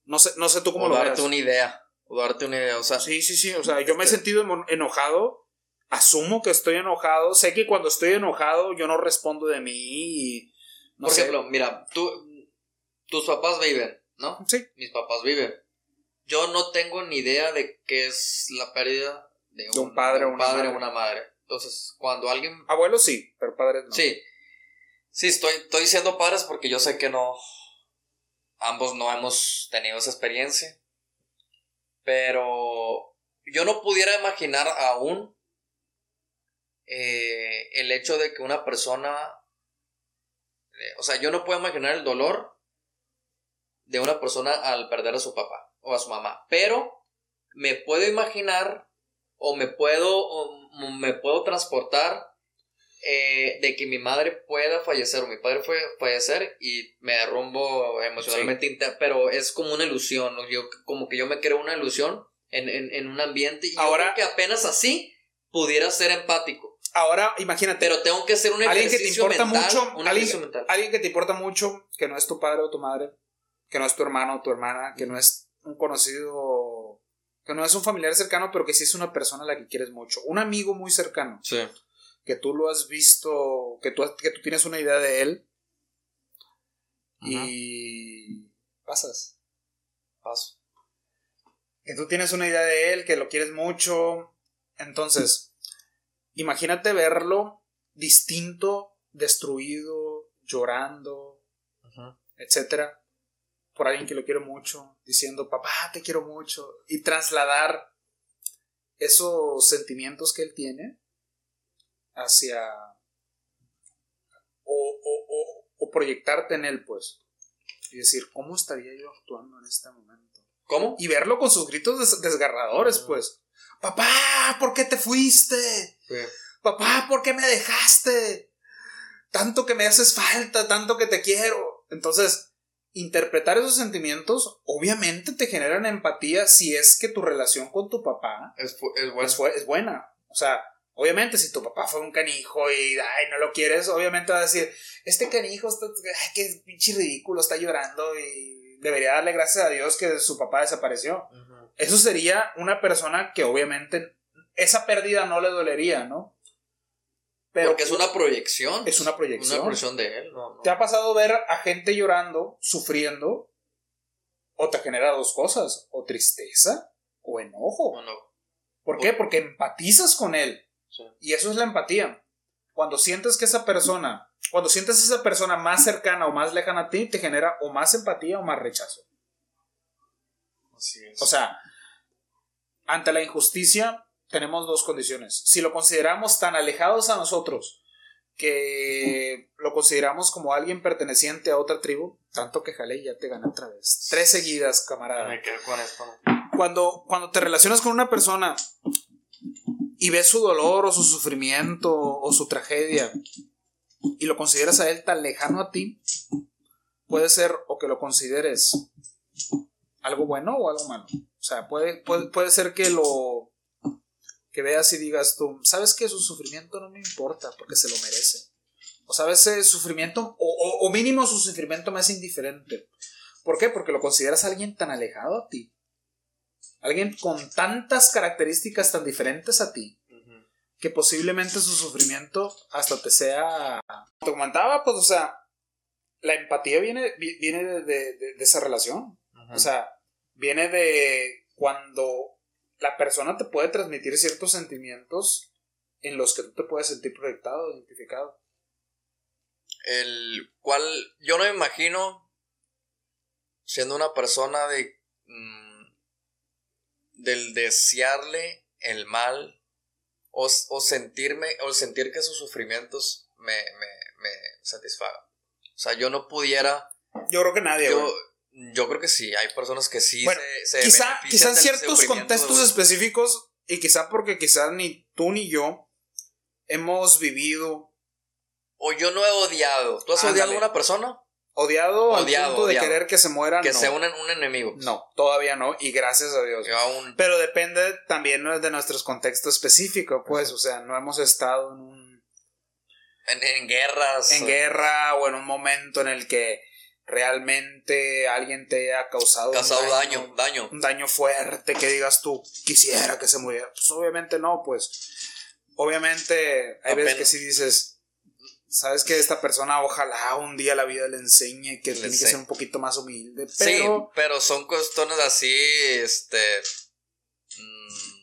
No sé, no sé tú cómo o lo darte una idea. O darte una idea. O sea, Sí, sí, sí. O sea, yo me he Este- sentido enojado. Asumo que estoy enojado. Sé que cuando estoy enojado yo no respondo de mí y... No por sé. ejemplo, mira, tú, tus papás viven, ¿no? Sí. Mis papás viven. Yo no tengo ni idea de qué es la pérdida de un, un padre o una padre madre. o una madre. Entonces, cuando alguien Abuelos sí, pero padres no. Sí. Sí, estoy, estoy diciendo padres porque yo sé que no. Ambos no hemos tenido esa experiencia. Pero yo no pudiera imaginar aún eh, el hecho de que una persona, eh, o sea, yo no puedo imaginar el dolor de una persona al perder a su papá o a su mamá, pero me puedo imaginar o me puedo, o me puedo transportar eh, de que mi madre pueda fallecer o mi padre pueda fallecer y me derrumbo emocionalmente, pero es como una ilusión, yo, como que yo me creo una ilusión en, en, un ambiente y ahora que apenas así pudiera ser empático. Ahora, imagínate. Pero tengo que ser un alguien que te importa mucho, alguien, alguien que te importa mucho, que no es tu padre o tu madre, que no es tu hermano o tu hermana, que no es un conocido, que no es un familiar cercano, pero que sí es una persona a la que quieres mucho, un amigo muy cercano. Sí que tú lo has visto, que tú, que tú tienes una idea de él y pasas. Paso. Que tú tienes una idea de él, que lo quieres mucho. Entonces, imagínate verlo distinto, destruido, llorando, etcétera, por alguien que lo quiere mucho, diciendo, papá, te quiero mucho, y trasladar esos sentimientos que él tiene hacia... O, o, proyectarte en él, pues. Y decir, ¿cómo estaría yo actuando en este momento? ¿Cómo? Y verlo con sus gritos desgarradores, pues. Papá, ¿por qué te fuiste? Papá, ¿por qué me dejaste? Tanto que me haces falta, tanto que te quiero. Entonces, interpretar esos sentimientos obviamente te generan empatía si es que tu relación con tu papá es, buena. es buena. O sea, Obviamente, si tu papá fue un canijo y ay, no lo quieres, obviamente va a decir, este canijo está, ay, qué pinche ridículo, está llorando y debería darle gracias a Dios que su papá desapareció. Eso sería una persona que obviamente esa pérdida no le dolería, ¿no? Pero Porque es una proyección. Es una proyección. Una proyección de él. ¿Te ha pasado ver a gente llorando, sufriendo? O te genera dos cosas, o tristeza o enojo. O no. ¿Por qué? Porque empatizas con él. Y eso es la empatía. Cuando sientes que esa persona, cuando sientes esa persona más cercana o más lejana a ti, te genera o más empatía o más rechazo. Así es. O sea, ante la injusticia tenemos dos condiciones. Si lo consideramos tan alejados a nosotros que lo consideramos como alguien perteneciente a otra tribu, tanto que jale ya te gané otra vez. Tres seguidas, camarada. Me quedo con esto. Cuando, cuando te relacionas con una persona y ves su dolor o su sufrimiento o su tragedia y lo consideras a él tan lejano a ti, puede ser o que lo consideres algo bueno o algo malo. O sea, puede, puede, ser que lo que veas y digas tú, sabes que su sufrimiento no me importa porque se lo merece. O sabes, ese sufrimiento, o, o mínimo su sufrimiento me es indiferente. ¿Por qué? Porque lo consideras alguien tan alejado a ti alguien con tantas características tan diferentes a ti, que posiblemente su sufrimiento hasta te sea... Te comentaba, pues, o sea, la empatía viene, viene de, esa relación. O sea, viene de cuando la persona te puede transmitir ciertos sentimientos en los que tú te puedes sentir proyectado, identificado. El cual yo no me imagino siendo una persona de... Mm, del desearle el mal o, sentirme o sentir que sus sufrimientos me, me, satisfagan. O sea, yo no pudiera... Yo creo que nadie. Yo, yo creo que sí, hay personas que sí se, quizá, quizá en ciertos contextos específicos y quizá porque quizá ni tú ni yo hemos vivido... O yo no he odiado. ¿Tú has odiado a una persona? Odiado, al punto de querer que se mueran. Que sea un, enemigo. No, todavía no, y gracias a Dios. Pero depende también de nuestros contextos específicos, pues, o sea, no hemos estado en un... En, guerras. En guerra o en un momento en el que realmente alguien te ha causado, causado daño, daño, Un daño fuerte que digas tú, quisiera que se muriera. Pues obviamente no, pues. Obviamente hay veces que si dices, sabes que esta persona ojalá un día la vida le enseñe que tiene que ser un poquito más humilde. Pero... Sí, pero son cuestiones así, este... Mm,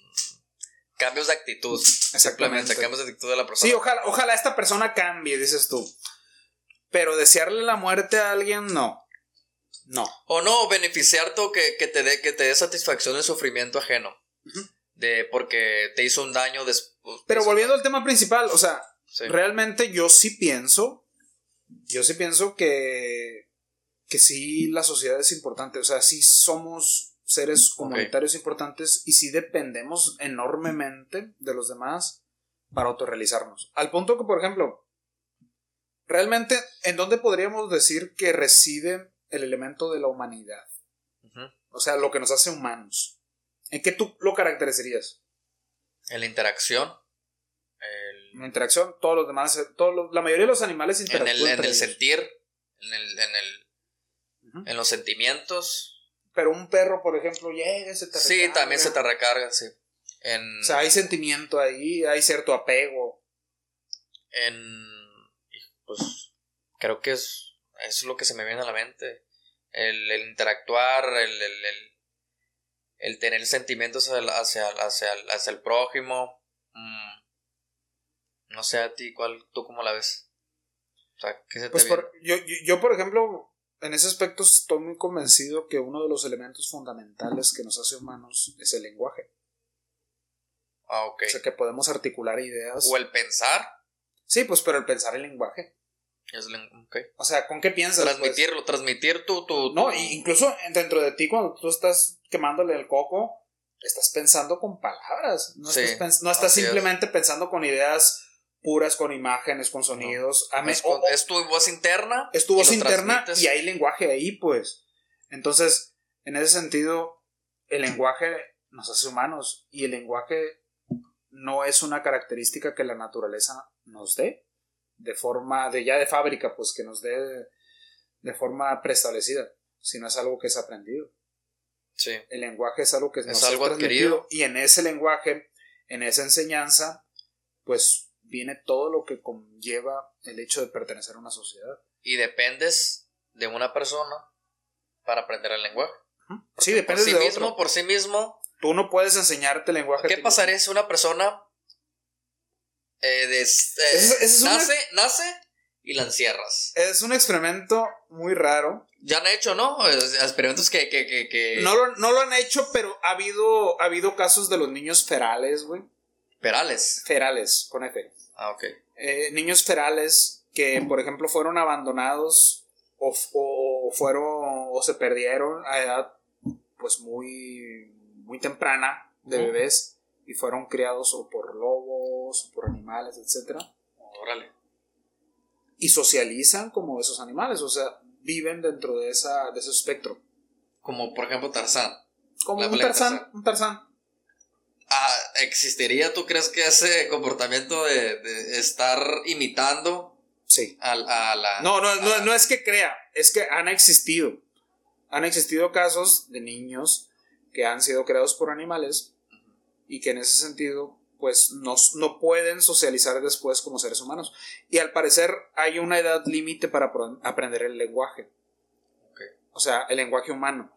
cambios de actitud. Exactamente. Cambios de actitud de la persona. Sí, ojalá, ojalá esta persona cambie, dices tú. Pero desearle la muerte a alguien, no. No. O no, beneficiarte o que, te dé que te dé satisfacción el sufrimiento ajeno. De porque te hizo un daño pues, Pero eso- volviendo al tema principal, o sea, sí. realmente yo sí pienso, yo sí pienso que, que sí la sociedad es importante, o sea, sí somos seres comunitarios importantes y sí dependemos enormemente de los demás para autorrealizarnos. Al punto que, por ejemplo, realmente, ¿en dónde podríamos decir que reside el elemento de la humanidad? O sea, lo que nos hace humanos. ¿En qué tú lo caracterizarías? En la interacción. el- Una interacción, todos los demás, todos los- la mayoría de los animales en interactúan. el, en entre el ellos. sentir. En, el, en, el, en los sentimientos. Pero un perro, por ejemplo, llega y se te Sí, recarga. también se te recarga, sí. En, O sea, hay sentimiento ahí, hay cierto apego. en pues creo que es, es lo que se me viene a la mente. El, el interactuar, el, el, el, el tener sentimientos hacia, el- hacia, hacia, hacia el prójimo. Mm. No sé a ti, ¿cuál, tú cómo la ves? O sea, ¿qué se te Pues por- yo, yo, yo, por ejemplo, en ese aspecto estoy muy convencido que uno de los elementos fundamentales que nos hace humanos es el lenguaje. Ah, ok. O sea, que podemos articular ideas. O el pensar. Sí, pues, pero el pensar el lenguaje. Es. O sea, ¿con qué piensas? pues? Transmitirlo, transmitir tu, tu, No, tu- incluso dentro de ti, cuando tú estás quemándole el coco, estás pensando con palabras. No Sí, estás, no estás es. simplemente pensando con ideas puras, con imágenes, con sonidos. A me- es, o- es tu voz interna. es tu voz interna y hay lenguaje ahí, pues. Entonces, en ese sentido, el lenguaje nos hace humanos y el lenguaje no es una característica que la naturaleza nos dé de forma de ya de fábrica, pues que nos dé de, de forma preestablecida, sino es algo que es aprendido. Sí. El lenguaje es algo que Es nos algo adquirido. y en ese lenguaje, en esa enseñanza, pues viene todo lo que conlleva el hecho de pertenecer a una sociedad. Y dependes de una persona para aprender el lenguaje. Sí, por depende sí de mismo, otro. por sí mismo. Tú no puedes enseñarte el lenguaje. ¿Qué pasaría si una persona eh, eh, Ese es- una- nace, nace y la encierras? Es un experimento muy raro. Ya han hecho, ¿no? Experimentos que, que, que, que- No lo, no lo han hecho, pero ha habido, ha habido casos de los niños ferales, güey. Perales. Ferales, con F. Ah, ok. Eh, niños ferales que, por ejemplo, fueron abandonados o, o fueron o se perdieron a edad pues muy muy temprana de bebés y fueron criados o por lobos por animales, etcétera Órale. y socializan como esos animales, o sea, viven dentro de esa de ese espectro. Como por ejemplo Tarzán. Como un tarzán, Tarzán. un tarzán. Ah, ¿Existiría, tú crees que ese comportamiento de, de estar imitando Sí. a, a la... No, no, no, no es que crea, es que han existido. Han existido casos de niños que han sido creados por animales y que en ese sentido pues no, no pueden socializar después como seres humanos. Y al parecer hay una edad límite para aprender el lenguaje. Ok. O sea, el lenguaje humano.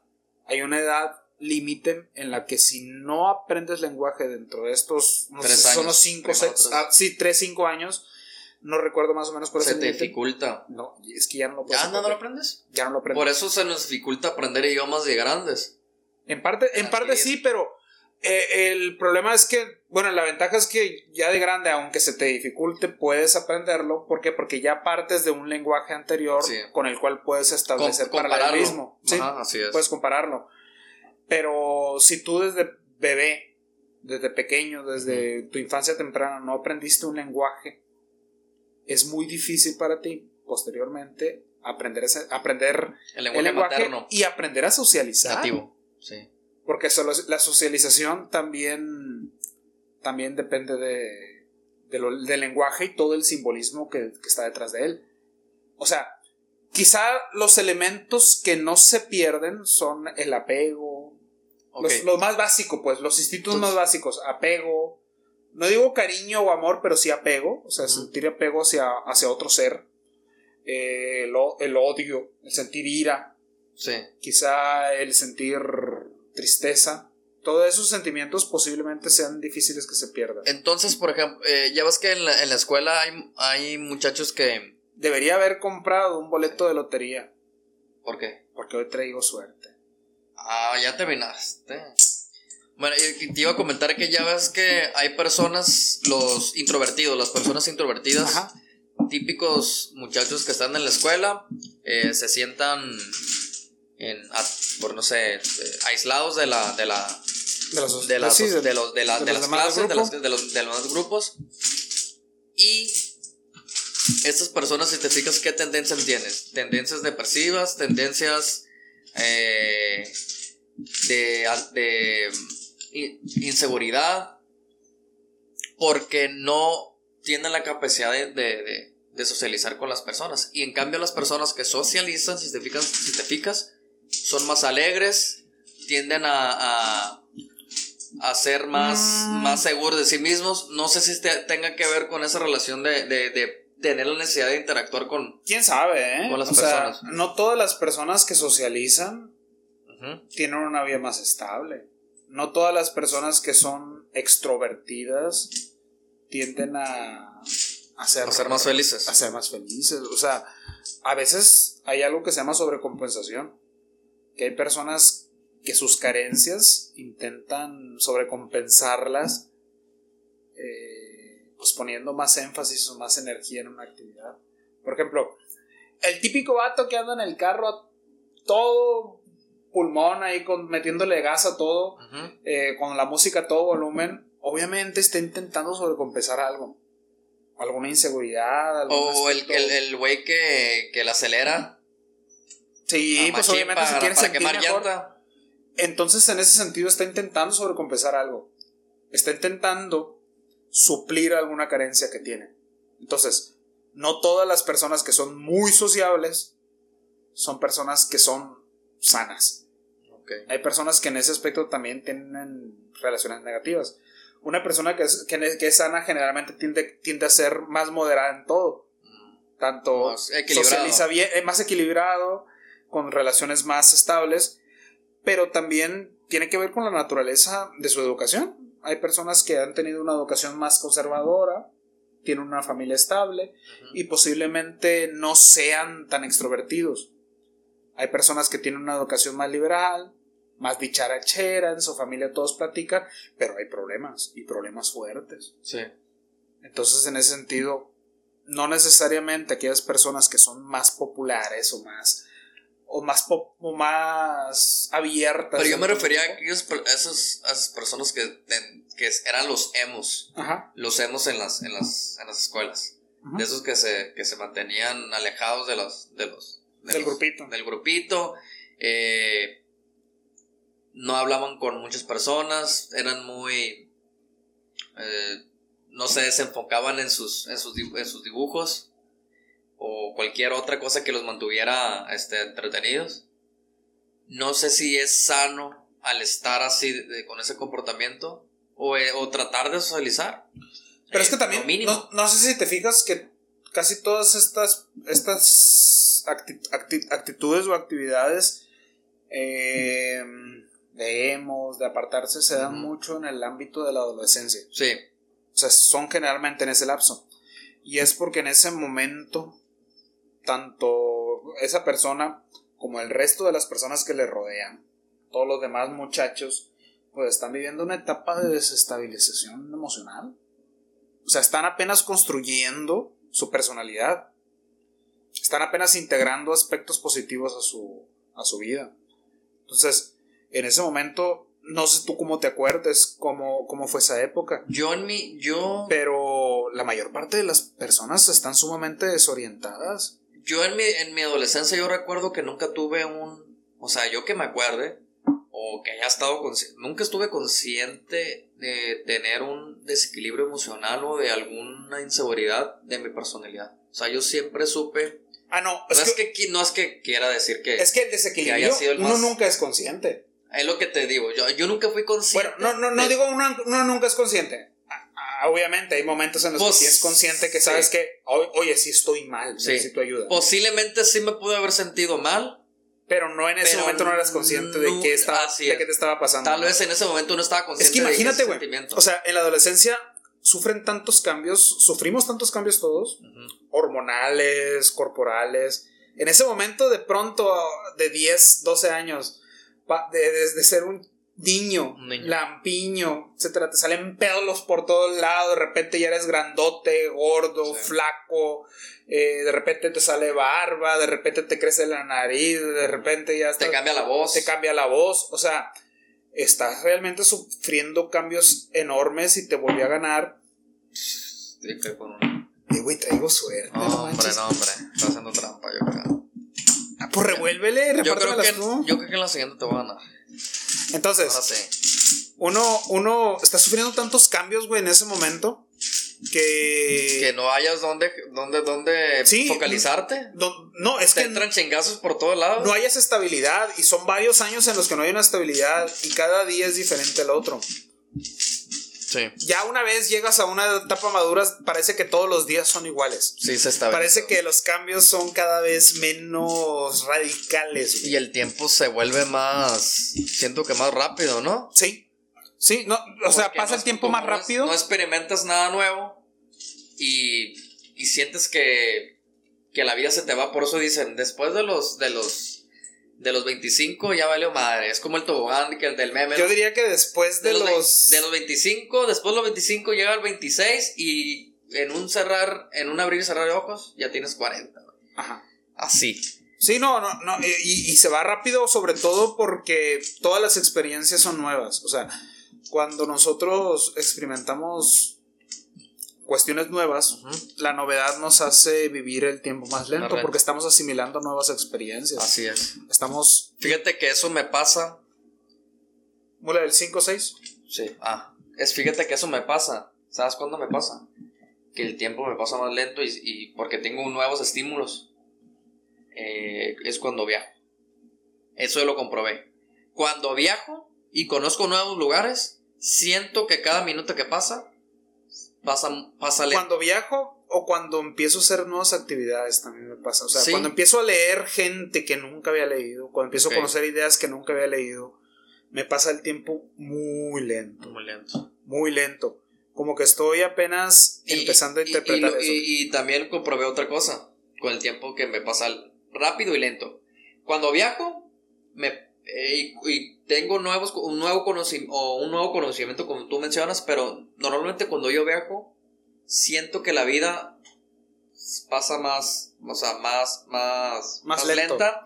Hay una edad límite en la que si no aprendes lenguaje dentro de estos no sé son los 5 primero tres. ah, sí, 3, 5 años, no recuerdo más o menos cuál es Se el te límite. dificulta. No, es que ya no lo puedes ¿Ya no, no lo aprendes? Ya no lo aprendes. Por eso se nos dificulta aprender idiomas de grandes. En parte, en parte sí, pero eh, el problema es que, bueno, la ventaja es que ya de grande, aunque se te dificulte, puedes aprenderlo. ¿Por qué? Porque ya partes de un lenguaje anterior Sí. con el cual puedes establecer Com- paralelismo. Sí, así es. puedes compararlo. Pero si tú desde bebé, desde pequeño, desde tu infancia temprana, no aprendiste un lenguaje, es muy difícil para ti posteriormente aprender, ese- aprender el el lenguaje, lenguaje materno. y aprender a socializar. Nativo. Sí. Porque solo la socialización también, también depende de, de lo- del lenguaje y todo el simbolismo que, que está detrás de él. O sea, quizá los elementos que no se pierden son el apego, los, lo más básico, pues, los instintos Entonces- más básicos, apego, no digo cariño o amor, pero sí apego, o sea, sentir apego hacia, hacia otro ser, eh, el, el odio, el sentir ira, Sí. quizá el sentir tristeza, todos esos sentimientos posiblemente sean difíciles que se pierdan. Entonces, por ejemplo, eh, ya ves que en la, en la escuela hay, hay muchachos que... Debería haber comprado un boleto de lotería, ¿Por qué? porque hoy traigo suerte. Ah, ya terminaste. Bueno, y te iba a comentar que ya ves que hay personas, los introvertidos, las personas introvertidas, típicos muchachos que están en la escuela, eh, se sientan en, por no sé, eh, aislados de la, de la, de, los, de, las, de, los, de, las clases, de, los, de los grupos. Y estas personas, si te fijas, ¿qué tendencias tienes? Tendencias depresivas, tendencias eh, de, de inseguridad, porque no tienen la capacidad de, socializar con las personas. Y en cambio las personas que socializan, si te fijas, si te fijas son más alegres, tienden a, a, ser más, mm. más seguros de sí mismos. No sé si tenga que ver con esa relación de, tener la necesidad de interactuar con... ¿Quién sabe, eh? Con las personas. no todas las personas que socializan tienen una vida más estable no todas las personas que son extrovertidas tienden a, a, ser, más felices. A ser más felices. O sea, a veces hay algo que se llama sobrecompensación. Que hay personas que sus carencias intentan sobrecompensarlas eh, pues poniendo más énfasis o más energía en una actividad. Por ejemplo, el típico vato que anda en el carro todo pulmón ahí con, metiéndole gas a todo, eh, con la música a todo volumen, obviamente está intentando sobrecompensar algo. Alguna inseguridad. O el, el, güey que, que la acelera. Sí, pues obviamente se quiere sentir mejor. Entonces, en ese sentido, está intentando sobrecompensar algo. Está intentando suplir alguna carencia que tiene. Entonces, no todas las personas que son muy sociables son personas que son sanas. Hay personas que en ese aspecto también tienen relaciones negativas. Una persona que es, que, es sana generalmente tiende, tiende a ser más moderada en todo. Mm. Tanto más socializa bien, eh, más equilibrado, con relaciones más estables, pero también tiene que ver con la naturaleza de su educación. Hay personas que han tenido una educación más conservadora, tienen una familia estable y posiblemente no sean tan extrovertidos. Hay personas que tienen una educación más liberal, más dicharachera, en su familia todos platican, pero hay problemas y problemas fuertes. Sí. Entonces, en ese sentido, no necesariamente aquellas personas que son más populares o más o más o más abiertas. Pero yo me refería a, esas, esas personas que, que, eran los emos. Ajá. Los emos en las, en las, en las escuelas. De esos que se, que se mantenían alejados de los, de los, del grupito. Del grupito. Eh, no hablaban con muchas personas, eran muy... Eh, no se desenfocaban en sus, en sus, dibujos o cualquier otra cosa que los mantuviera este, entretenidos. No sé si es sano al estar así con ese comportamiento o, eh, o, tratar de socializar. Pero es que también, no, no, sé si te fijas que casi todas estas, estas actitudes o actividades eh, de emos, de apartarse, se dan mucho en el ámbito de la adolescencia. Sí. O sea, son generalmente en ese lapso. Y es porque en ese momento, tanto esa persona como el resto de las personas que le rodean, todos los demás muchachos, pues están viviendo una etapa de desestabilización emocional. O sea, están apenas construyendo su personalidad. Están apenas integrando aspectos positivos a su, a su vida. Entonces, en ese momento, no sé tú cómo te acuerdes, cómo, cómo fue esa época. Yo en mi, yo... Pero la mayor parte de las personas están sumamente desorientadas. Yo en mi, en mi adolescencia yo recuerdo que nunca tuve un... O sea, yo que me acuerde, o que haya estado consciente, nunca estuve consciente de tener un desequilibrio emocional o de alguna inseguridad de mi personalidad. O sea, yo siempre supe... Ah, no. Es no, que, es que, no es que quiera decir que... Es que el desequilibrio uno nunca es consciente. Es lo que te digo, yo, yo nunca fui consciente. Bueno, no, no, no digo uno, nunca es consciente. Obviamente hay momentos en los que sí es consciente que sabes que, oye, sí estoy mal, necesito ayuda. Posiblemente sí me pude haber sentido mal. Pero no en ese momento no eras consciente de, qué estaba, de qué te estaba pasando. Tal vez en ese momento no estaba consciente. Es que imagínate, güey. O sea, en la adolescencia sufren tantos cambios, sufrimos tantos cambios todos, hormonales, corporales. En ese momento, de pronto, de 10, 12 años, de, ser un niño, Un niño. lampiño, etcétera, te salen pelos por todos lados, de repente ya eres grandote, gordo, Sí. flaco, eh, de repente te sale barba, de repente te crece la nariz, de repente ya Te cambia la voz. te cambia la voz, o sea, estás realmente sufriendo cambios enormes y te volví a ganar. Con un- Eh, güey, traigo suerte, no, No, hombre, no, hombre. Está haciendo trampa, yo creo. Ah, pues revuélvele, Yo creo, que, tú. yo creo que en la siguiente te voy a ganar. Entonces, Ahora sí. uno, uno está sufriendo tantos cambios, güey, en ese momento que... Que no hayas donde, donde, donde Sí. focalizarte. No, no, es Te que entran chingazos por todos lados. no hay esa estabilidad y son varios años en los que no hay una estabilidad y cada día es diferente al otro. Sí. Ya una vez llegas a una etapa madura, parece que todos los días son iguales. Sí, se está Parece que los cambios son cada vez menos radicales. güey. Y el tiempo se vuelve más. Siento que más rápido, ¿no? Sí. Sí, no, o sea, pasa no el tiempo más no rápido. No experimentas nada nuevo y, y sientes que, que la vida se te va. Por eso dicen, después de los, de los, de los 25 ya valió madre. Es como el tobogán que el del meme. Yo diría que después de, de, los, de los 25, después de los 25 llega el 26 y en un cerrar, en un abrir y cerrar de ojos ya tienes 40. güey. Ajá. Así. Sí, no, no, no. Y, y se va rápido, sobre todo porque todas las experiencias son nuevas. O sea, cuando nosotros experimentamos cuestiones nuevas, Ujú. la novedad nos hace vivir el tiempo más lento Correcto. porque estamos asimilando nuevas experiencias. Así es. Estamos. Fíjate que eso me pasa. ¿Mula del 5 o 6? Sí. Ah, es fíjate que eso me pasa. ¿Sabes cuándo me pasa? Que el tiempo me pasa más lento y, y porque tengo nuevos estímulos. Eh, es cuando viajo. Eso yo lo comprobé. Cuando viajo y conozco nuevos lugares, siento que cada minuto que pasa pasa, pasa lento. Cuando viajo o cuando empiezo a hacer nuevas actividades también me pasa. O sea, Sí. cuando empiezo a leer gente que nunca había leído, cuando empiezo a conocer ideas que nunca había leído, me pasa el tiempo muy lento. Muy lento. muy lento. Como que estoy apenas Y- empezando a y- y interpretar eso. Y, y también comprobé otra cosa con el tiempo que me pasa rápido y lento. Cuando viajo me, eh, y, y tengo nuevos, un, nuevo conocimiento, o un nuevo conocimiento como tú mencionas, pero normalmente cuando yo viajo siento que la vida pasa más, o sea, más, más, Más lento. lenta.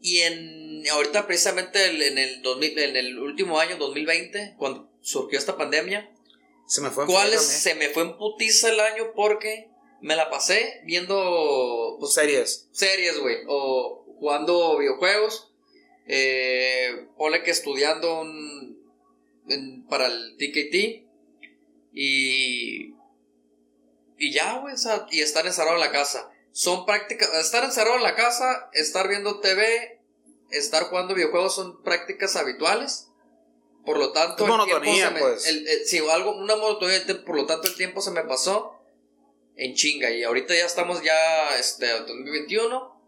Y en ahorita precisamente el- en el 2000, en el último año 2020 cuando surgió esta pandemia se me fue en ¿Cuál es? Se me fue en putiza el año porque me la pasé viendo pues, Series. series, güey, o jugando videojuegos, eh, que estudiando un- en- para el TKT y y ya, güey, o sea, y estar encerrado en la casa. Son prácticas, estar encerrado en la casa, estar viendo TV, estar jugando videojuegos son prácticas habituales. Por lo tanto, monotonía, tiempo se me- pues. el- el- sí, algo, una monotonía, por lo tanto el tiempo se me pasó en chinga y ahorita ya estamos ya, este, 2021,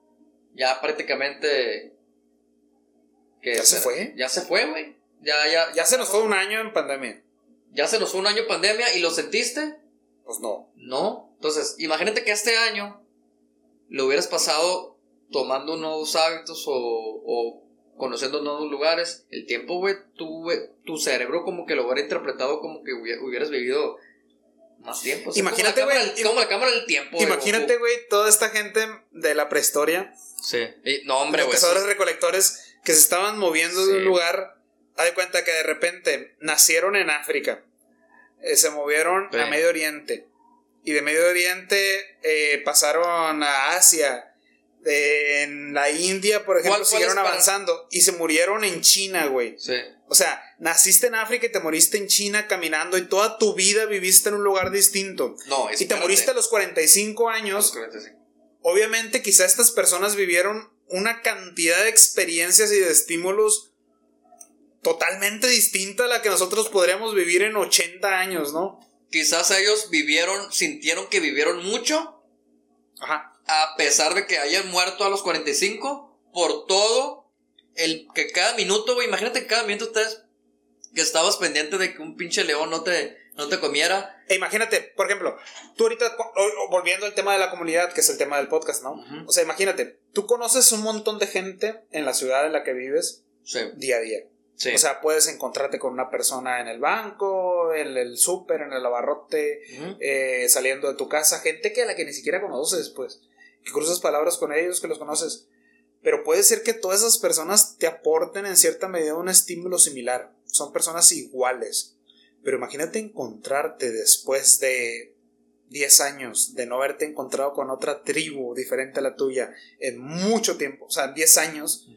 ya prácticamente... ¿qué ¿Ya se fue? Ya se fue, güey. Ya, ya, Ya se nos fue un año en pandemia. ya se nos fue un año de pandemia y lo sentiste. Pues no. No. Entonces, imagínate que este año lo hubieras pasado tomando nuevos hábitos o, o conociendo nuevos lugares. El tiempo, güey, tu, tu cerebro como que lo hubiera interpretado como que hubiera- hubieras vivido más tiempo. Imagínate, güey, del- Como la cámara del tiempo. de Imagínate, güey, toda esta gente de la prehistoria, Sí. Y- no, hombre, los güey. cazadores recolectores que se estaban moviendo de un lugar, haz de cuenta que de repente nacieron en África, eh, se movieron Sí. a Medio Oriente y de Medio Oriente eh, pasaron a Asia. de- en la India, por ejemplo, ¿Cuál- cuál siguieron avanzando y se murieron en China, güey. Sí. O sea, naciste en África y te moriste en China caminando y toda tu vida viviste en un lugar distinto. No, Y te moriste a los 45 Los años. 45. Obviamente, quizá estas personas vivieron una cantidad de experiencias y de estímulos totalmente distinta a la que nosotros podríamos vivir en 80 años, ¿no? Quizás ellos vivieron, sintieron que vivieron mucho, Ajá. a pesar de que hayan muerto a los 45, por todo el que cada minuto, güey, imagínate que cada minuto ustedes que estabas pendiente de que un pinche león no te, no te comiera. E imagínate, por ejemplo, tú ahorita, volviendo al tema de la comunidad, que es el tema del podcast, ¿no? Ujú. O sea, imagínate, tú conoces un montón de gente en la ciudad en la que vives Sí. día a día. O sea, puedes encontrarte con una persona en el banco, en el súper, en el abarrote, eh, saliendo de tu casa, gente que a la que ni siquiera conoces, pues, que cruzas palabras con ellos, que los conoces. Pero puede ser que todas esas personas te aporten en cierta medida un estímulo similar. Son personas iguales. Pero imagínate encontrarte después de 10 años de no haberte encontrado con otra tribu diferente a la tuya en mucho tiempo. O sea, 10 años,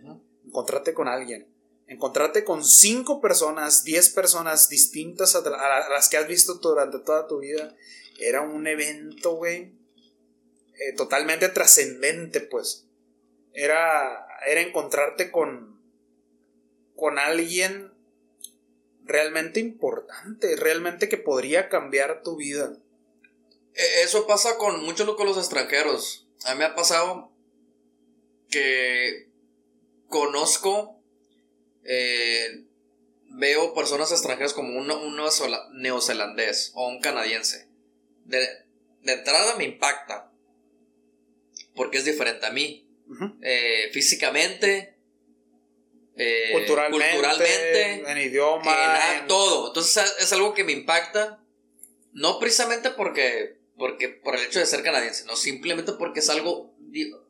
encontrarte con alguien encontrarte con cinco personas, diez personas distintas a, las que has visto durante toda tu vida, era un evento, güey, eh, totalmente trascendente, pues. Era, era encontrarte con, con alguien realmente importante, realmente que podría cambiar tu vida. E, eso pasa con muchos con los extranjeros. A mí me ha pasado que conozco eh, veo personas extranjeras como un, un neozelandés o un canadiense. De, entrada me impacta. Porque es diferente a mí. Eh, físicamente. Eh, culturalmente, en idioma, en, todo. Entonces es algo que me impacta. No precisamente porque, porque por el hecho de ser canadiense, no simplemente porque es algo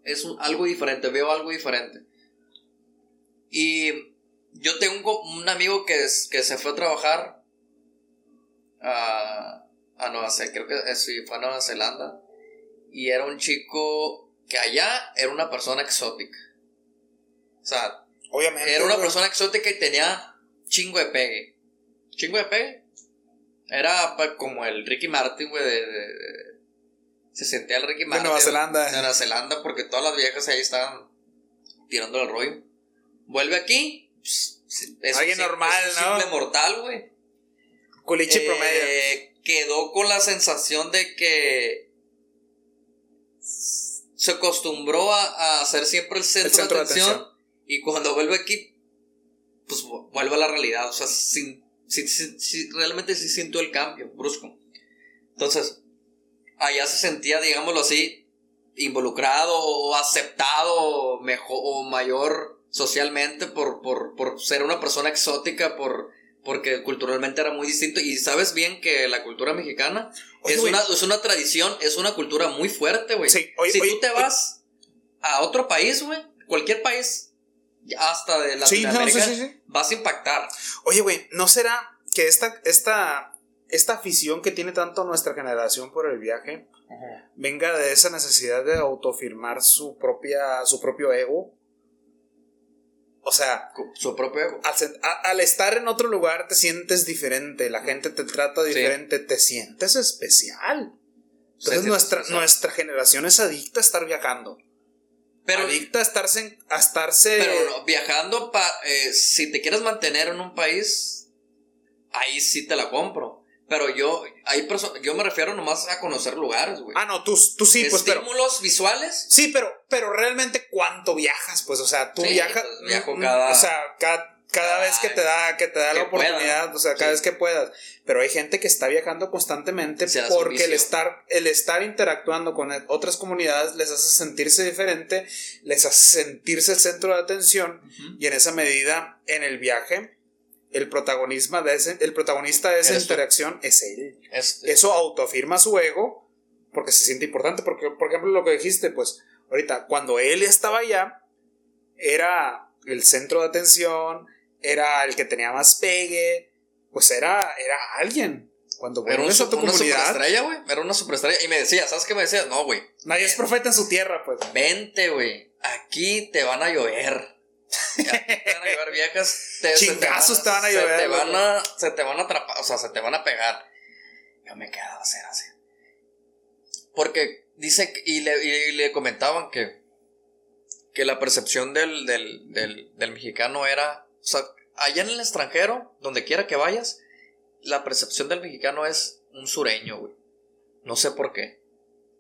es algo diferente, veo algo diferente. Y yo tengo un amigo que, es, que se fue a trabajar a, a Nueva Zelanda, creo que sí, fue a Nueva Zelanda. Y era un chico que allá era una persona exótica. O sea, Obviamente, era una persona exótica y tenía chingo de pegue. ¿Chingo de pegue? Era como el Ricky Martin, güey, de, se sentía el Ricky Martin. De Nueva Zelanda. De Nueva Zelanda, porque todas las viejas ahí estaban tirando el rollo. Vuelve aquí es Alguien normal, ¿no? Simple mortal, güey. Culichi eh, promedio. Quedó con la sensación de que se acostumbró a, ser siempre el centro, de, atención, y cuando vuelve aquí, pues vuelve a la realidad. O sea, sin, realmente sí sintió el cambio brusco. Entonces, allá se sentía, digámoslo así, involucrado o aceptado mejor o mayor socialmente por, por, por ser una persona exótica, por, porque culturalmente era muy distinto. Y sabes bien que la cultura mexicana es, una, es una tradición, es una cultura muy fuerte, güey. si tú te vas a otro país, güey, cualquier país, hasta de Latinoamérica, vas a impactar. Oye, güey, ¿no será que esta, esta, esta afición que tiene tanto nuestra generación por el viaje venga de esa necesidad de autofirmar su, propia, su propio ego? O sea, su propio ego. Al, estar en otro lugar te sientes diferente, la gente te trata diferente, te sientes especial. Entonces nuestra, nuestra generación es adicta a estar viajando. Pero, adicta a estarse, a estarse pero viajando, pa, eh, si te quieres mantener en un país, ahí sí te la compro. Pero yo, hay yo me refiero nomás a conocer lugares, güey. Ah, no, tú, tú sí, pues. Estímulos visuales. Sí, pero, pero realmente cuánto viajas, pues, o sea, tú viajas. Pues, viajo cada. O sea, cada, vez que te da, que te da la oportunidad, o sea, cada vez que puedas. Pero hay gente que está viajando constantemente porque el estar, el estar interactuando con otras comunidades les hace sentirse diferente, les hace sentirse el centro de atención, y en esa medida, en el viaje, el, protagonismo de ese, el protagonista de esa interacción es él. Eso autoafirma su ego porque se siente importante. Porque, por ejemplo, lo que dijiste, pues, ahorita, cuando él estaba allá, era el centro de atención, era el que tenía más pegue, pues era, era alguien. Cuando era un, a tu una superestrella, güey. Era una superestrella. Y me decía, ¿sabes qué me decía? No, güey. Nadie es profeta en su tierra, pues. Vente, güey. Aquí te van a llover te van a llevar viejas. Chingazos te van a llevar. Se te van a, se te van a atrapar, o sea, se te van a pegar. Yo me he quedado a hacer así. Porque dice, y le, y le comentaban que, que la percepción del, del, del, del mexicano era, sea, allá en el extranjero, donde quiera que vayas, la percepción del mexicano es un sureño, güey. No sé por qué.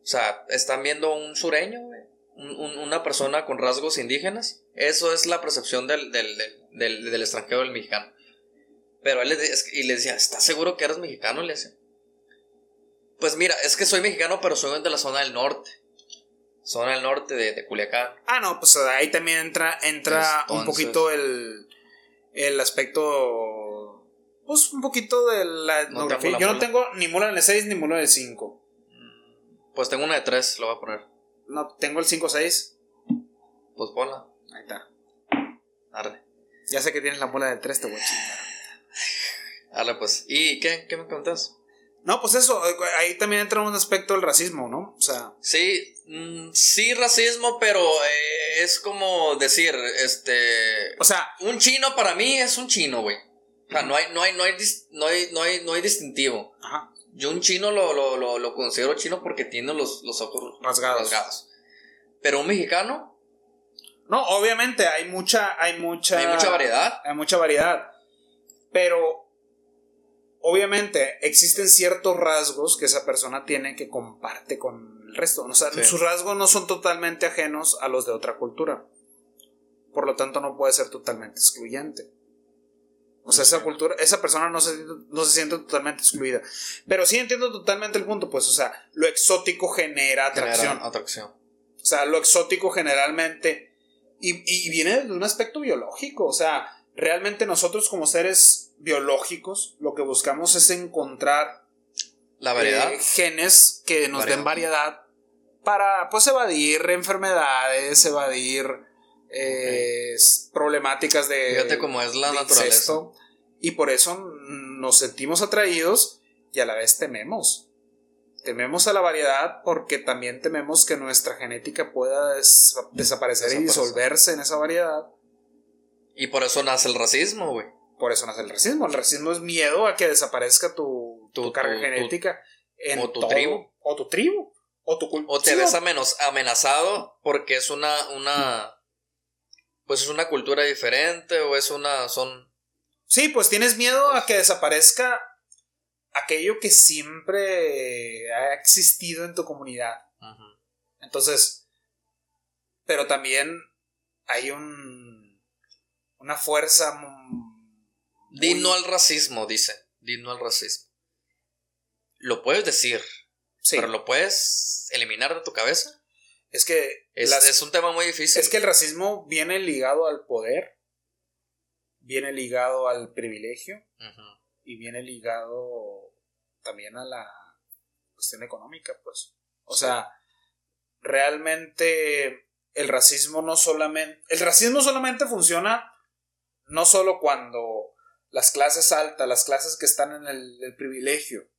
O sea, están viendo un sureño, güey una persona con rasgos indígenas. Eso es la percepción del, del, extranjero del mexicano. Pero él le, y decía, ¿estás seguro que eres mexicano? Le decía. Pues mira, es que soy mexicano, pero soy de la zona del norte. Zona del norte de, Culiacán. Ah, no, pues ahí también entra, entra un poquito el, el aspecto, pues un poquito de la etnografía. Yo no tengo ni mula de 6 ni mula de 5. Pues tengo una de 3, lo voy a poner. No, tengo el 5-6. Pues ponla. Ahí está. Arre. Ya sé que tienes la mula de 3, te voy a chingar. Arre, pues. ¿Y qué, qué me preguntas? No, pues eso, ahí también entra un aspecto del racismo, ¿no? O sea. Sí, mm, sí, racismo, pero eh, es como decir, este. O sea. Un chino para mí es un chino, güey. O sea, no hay, no hay, no hay, no hay, no hay, no hay distintivo. Ajá. Yo un chino lo, lo, lo, lo considero chino porque tiene los, los ojos rasgados. Pero un mexicano. No, obviamente hay mucha, hay mucha. Hay mucha variedad. Hay mucha variedad. Pero obviamente existen ciertos rasgos que esa persona tiene que comparte con el resto. O sea, sus rasgos no son totalmente ajenos a los de otra cultura. Por lo tanto, no puede ser totalmente excluyente. O sea, esa cultura, esa persona no se, no se siente totalmente excluida. Pero sí entiendo totalmente el punto, pues, o sea, lo exótico genera atracción. atracción. O sea, lo exótico generalmente. Y, y viene de un aspecto biológico. O sea, realmente nosotros como seres biológicos lo que buscamos es encontrar la variedad. Eh, genes que nos den variedad para pues evadir enfermedades, evadir eh, problemáticas de... Fíjate cómo es la naturaleza. y por eso nos sentimos atraídos y a la vez tememos. Tememos a la variedad porque también tememos que nuestra genética pueda desaparecer y disolverse en esa variedad y por eso nace el racismo, güey. Por eso nace el racismo. El racismo es miedo a que desaparezca tu, tu, carga genética. o tu tribu. O tu tribu. O tu cultura. O te ves amenazado porque es una, una. Pues es una cultura diferente o es una. Son. Sí, pues tienes miedo a que desaparezca aquello que siempre ha existido en tu comunidad. Entonces. Pero también hay un una fuerza. Digno al racismo, dice. Digno al racismo. Lo puedes decir. Sí. Pero lo puedes eliminar de tu cabeza. Es que. Es, un tema muy difícil. Es que el racismo viene ligado al poder. Viene ligado al privilegio. Y viene ligado también a la cuestión económica, pues. O sea, realmente el racismo no solamente. El racismo solamente funciona no solo cuando las clases altas, las clases que están en el, privilegio,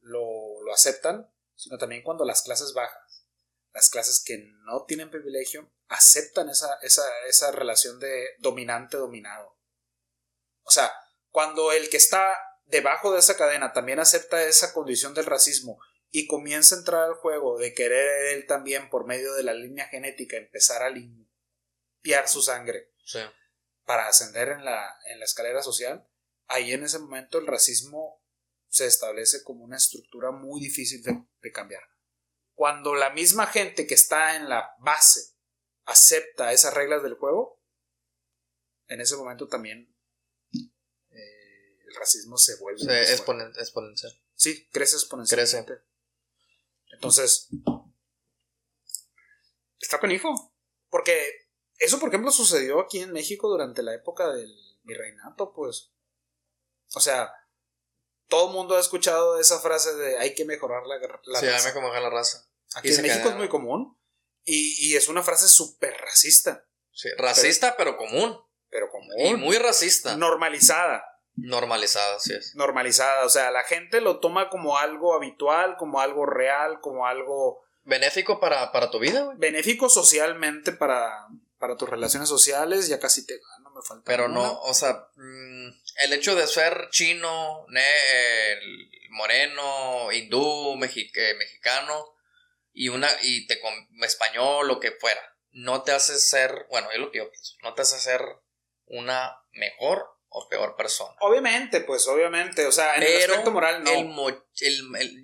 lo, lo, aceptan, sino también cuando las clases bajas, las clases que no tienen privilegio, aceptan esa, esa, esa relación de dominante-dominado. O sea, cuando el que está debajo de esa cadena también acepta esa condición del racismo y comienza a entrar al juego de querer él también por medio de la línea genética empezar a limpiar su sangre. Sí para ascender en la, en la escalera social, ahí en ese momento el racismo se establece como una estructura muy difícil de, cambiar. Cuando la misma gente que está en la base acepta esas reglas del juego, en ese momento también eh, el racismo se vuelve exponencial. Sí, crece exponencialmente. Crece. Entonces, está hijo Porque eso, por ejemplo, sucedió aquí en México durante la época del virreinato, pues. O sea, todo el mundo ha escuchado esa frase de hay que mejorar la, la sí, raza. Sí, hay que mejorar la raza. Aquí en México es muy común. Y, es una frase súper racista. Sí, racista, pero, común. Pero común. Y muy racista. Normalizada. Normalizada, sí es. Normalizada. O sea, la gente lo toma como algo habitual, como algo real, como algo. Benéfico para, para tu vida, güey. Benéfico socialmente para, para tus relaciones sociales, ya casi te no me falta. Pero no, o sea, mm, el hecho de ser chino, moreno, hindú, eh, mexicano y una y te español lo que fuera, no te hace ser, bueno, es lo que yo pienso, no te hace ser una mejor o peor persona. Obviamente, pues obviamente, o sea, en el aspecto moral no.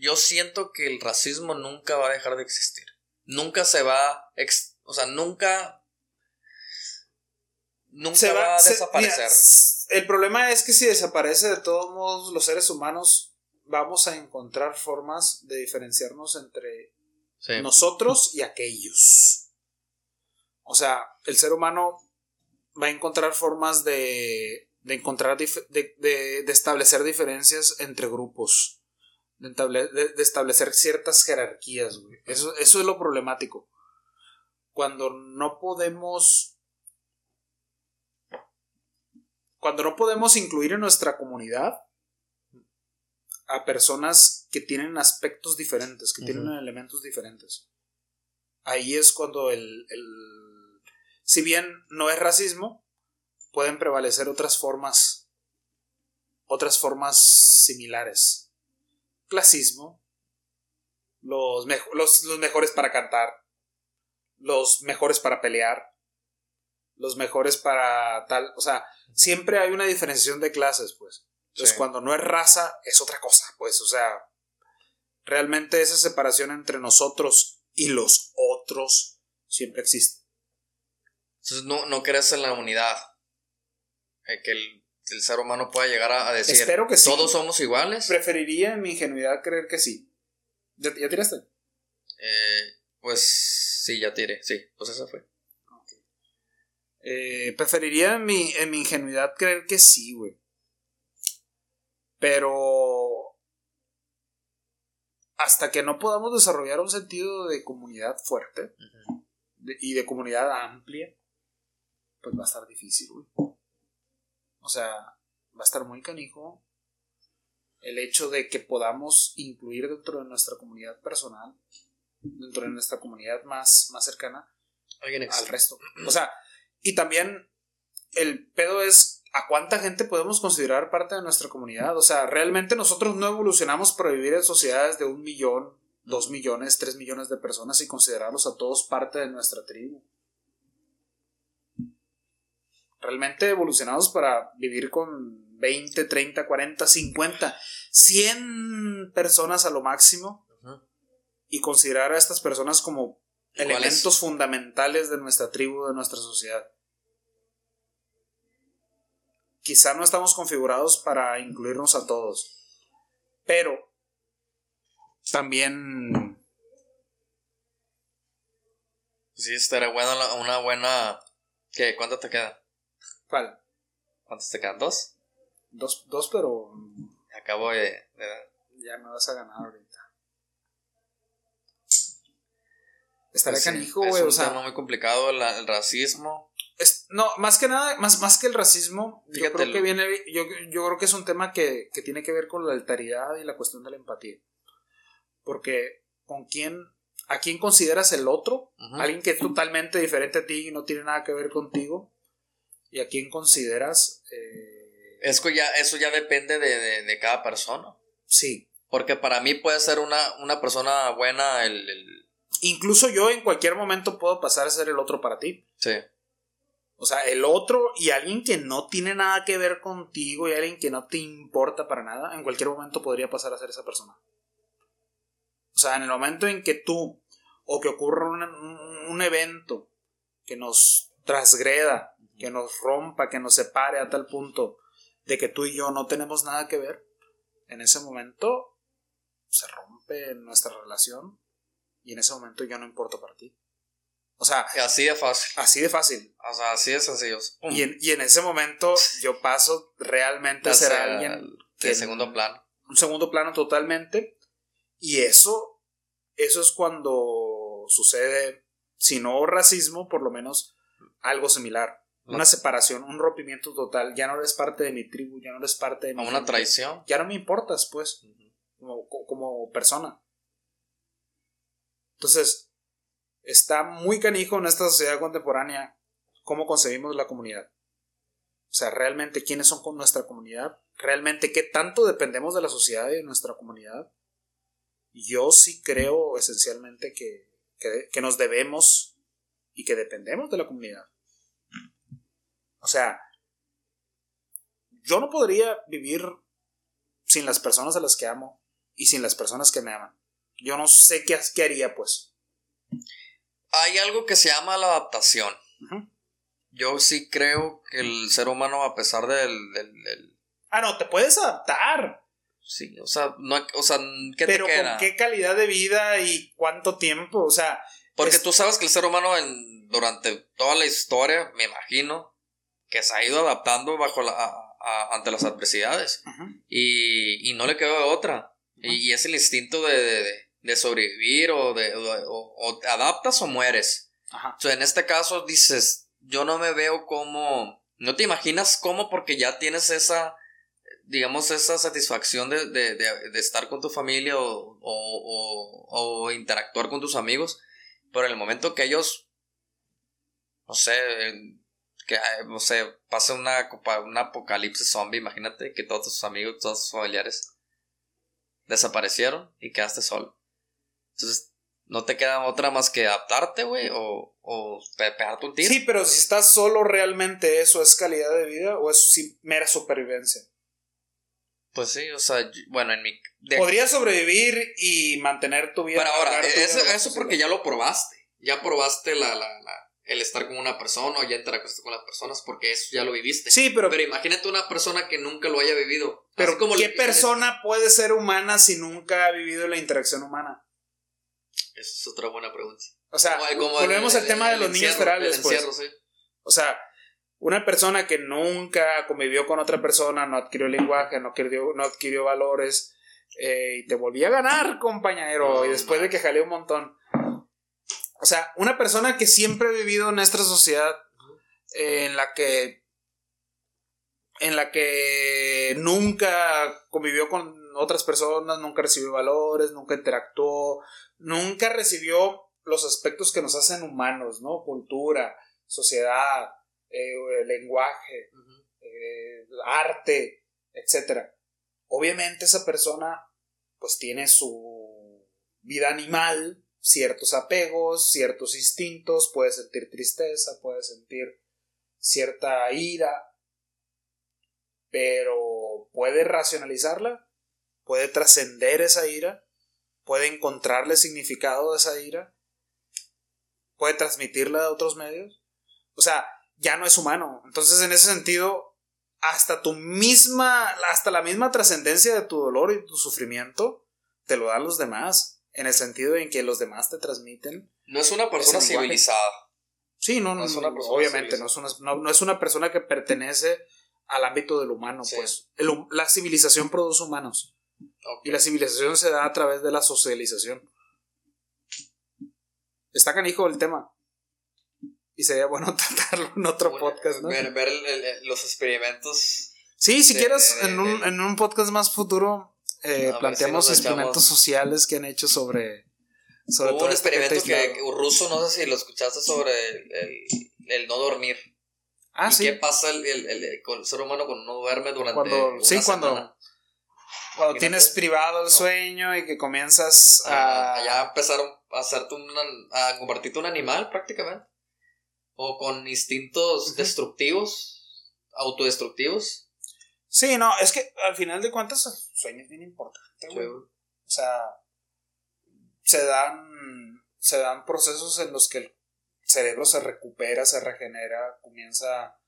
yo siento que el racismo nunca va a dejar de existir. Nunca se va, o sea, nunca nunca va, a desaparecer. El problema es que si desaparece de todos modos los seres humanos, vamos a encontrar formas de diferenciarnos entre nosotros y aquellos. O sea, el ser humano va a encontrar formas de de encontrar, de, establecer diferencias entre grupos, de, establecer ciertas jerarquías, güey. Eso, eso es lo problemático. Cuando no podemos... Cuando no podemos incluir en nuestra comunidad a personas que tienen aspectos diferentes, que tienen elementos diferentes. Ahí es cuando el, el, si bien no es racismo, pueden prevalecer otras formas, otras formas similares. Clasismo, los, los, los mejores para cantar, los mejores para pelear, los mejores para tal, o sea, siempre hay una diferenciación de clases, pues. Entonces, cuando no es raza, es otra cosa, pues, o sea, realmente esa separación entre nosotros y los otros siempre existe. Entonces, no, no crees en la unidad. Eh, que el, ser humano pueda llegar a, decir. Espero que sí. Todos somos iguales. Preferiría en mi ingenuidad creer que sí. ¿Ya, tiraste? Eh, pues sí, ya tiré. Sí, pues esa fue. Eh, preferiría en mi, en mi ingenuidad creer que sí, güey. Pero hasta que no podamos desarrollar un sentido de comunidad fuerte y de comunidad amplia, pues va a estar difícil, güey. O sea, va a estar muy canijo el hecho de que podamos incluir dentro de nuestra comunidad personal, dentro de nuestra comunidad más, más cercana, al resto. O sea, y también el pedo es a cuánta gente podemos considerar parte de nuestra comunidad. O sea, realmente nosotros no evolucionamos para vivir en sociedades de un millón, dos millones, tres millones de personas y considerarlos a todos parte de nuestra tribu. Realmente evolucionamos para vivir con 20, 30, 40, 50, 100 personas a lo máximo y considerar a estas personas como elementos fundamentales de nuestra tribu, de nuestra sociedad quizá no estamos configurados para incluirnos a todos. Pero también... Sí, estaría buena una buena... ¿Qué? ¿Cuánto te queda? ¿Cuál? ¿Cuántos te quedan? ¿Dos? Dos, dos pero... Acabo de, Ya me vas a ganar ahorita. Estaría pues canijo, güey. Es un tema muy complicado, el racismo no, más que nada, más, más que el racismo, yo creo que viene, yo, creo que es un tema que, tiene que ver con la alteridad y la cuestión de la empatía. Porque con quién, a quién consideras el otro, alguien que es totalmente diferente a ti y no tiene nada que ver contigo, y a quién consideras... Eh, eso, ya, eso ya depende de, cada persona. Sí. Porque para mí puede ser una, una persona buena el, el... Incluso yo en cualquier momento puedo pasar a ser el otro para ti. Sí. O sea, el otro y alguien que no tiene nada que ver contigo y alguien que no te importa para nada, en cualquier momento podría pasar a ser esa persona. O sea, en el momento en que tú o que ocurra un, evento que nos transgreda, que nos rompa, que nos separe a tal punto de que tú y yo no tenemos nada que ver, en ese momento se rompe nuestra relación y en ese momento yo no importo para ti. O sea. Así de fácil. Así de fácil. O sea, así de sencillo. Y en, y en ese momento yo paso realmente a ser alguien. Que segundo plano. Un segundo plano totalmente. Y eso. Eso es cuando sucede. Si no racismo, por lo menos algo similar. Una separación, un rompimiento total. Ya no eres parte de mi tribu, ya no eres parte de mi. Una traición. Ya no me importas, pues. como, como persona. Entonces, está muy canijo en esta sociedad contemporánea cómo concebimos la comunidad. O sea, realmente quiénes son con nuestra comunidad, realmente qué tanto dependemos de la sociedad y de nuestra comunidad. Yo sí creo esencialmente que, que, nos debemos y que dependemos de la comunidad. O sea, yo no podría vivir sin las personas a las que amo y sin las personas que me aman. Yo no sé qué, qué haría, pues hay algo que se llama la adaptación. Yo sí creo que el ser humano, a pesar del, Ah, no, te puedes adaptar. Sí, o sea, no, o sea ¿qué Pero te queda? ¿con qué calidad de vida y cuánto tiempo? O sea... Porque tú sabes que el ser humano durante toda la historia, me imagino, que se ha ido adaptando bajo la, a, ante las adversidades. y, y, no le quedó otra. y, es el instinto de, de, sobrevivir o de o, adaptas o mueres. en este caso dices, yo no me veo como... No te imaginas cómo porque ya tienes esa digamos, esa satisfacción de, de, de, estar con tu familia o, o, o, interactuar con tus amigos, pero en el momento que ellos, no sé, que, no sé, pase una, un apocalipsis zombie, imagínate que todos tus amigos, todos tus familiares desaparecieron y quedaste solo. Entonces, no te queda otra más que adaptarte, güey, o, o pegarte un tiro. Sí, pero si estás solo, ¿realmente eso es calidad de vida o es mera supervivencia? Pues sí, o sea, bueno, en mi... Podrías sobrevivir y mantener tu vida. Pero ahora, eso, eso porque ya lo probaste. Ya probaste la, la, la, el estar con una persona o ya interactuaste con las personas porque eso ya lo viviste. Sí, pero... Pero imagínate una persona que nunca lo haya vivido. Pero como ¿qué persona puede ser humana si nunca ha vivido la interacción humana? Esa es otra buena pregunta. O sea, volvemos al tema de los niños ferales, pues. O sea, una persona que nunca convivió con otra persona, no adquirió lenguaje, no adquirió, no adquirió valores, eh, y te volvía a ganar, compañero, y después de que jalé un montón. O sea, una persona que siempre ha vivido en nuestra sociedad eh, en la que en la que nunca convivió con otras personas, nunca recibió valores, nunca interactuó, nunca recibió los aspectos que nos hacen humanos, ¿no? Cultura, sociedad, eh, lenguaje, eh, arte, etc. Obviamente esa persona pues tiene su vida animal, ciertos apegos, ciertos instintos, puede sentir tristeza, puede sentir cierta ira, pero puede racionalizarla, puede trascender esa ira, puede encontrarle significado a esa ira, puede transmitirla a otros medios. O sea, ya no es humano. Entonces, en ese sentido, hasta tu misma, hasta la misma trascendencia de tu dolor y tu sufrimiento, te lo dan los demás. En el sentido en que los demás te transmiten. No es una persona civilizada. Sí, no, no, es una obviamente, no es una, no, es una persona que pertenece al ámbito del humano, pues. la civilización produce humanos. Y la civilización se da a través de la socialización. Está canijo el tema. Y sería bueno tratarlo en otro podcast, ¿no? Ver, ver los experimentos. Sí, si quieres, en, un, en un podcast más futuro, eh, planteamos experimentos sociales que han hecho sobre. sobre Hubo un este experimento que, ruso, no sé si lo escuchaste, sobre el, el, no dormir. Ah, sí. ¿Qué pasa el, el, con el ser humano cuando no duerme durante cuando, una Sí, cuando. Cuando tienes privado el sueño y que comienzas a. Ya empezaron a hacerte a convertirte en un animal prácticamente o con instintos destructivos, autodestructivos. Sí, no, es que al final de cuentas el sueño es bien importante, O sea, se dan, se dan procesos en los que el cerebro se recupera, se regenera, comienza a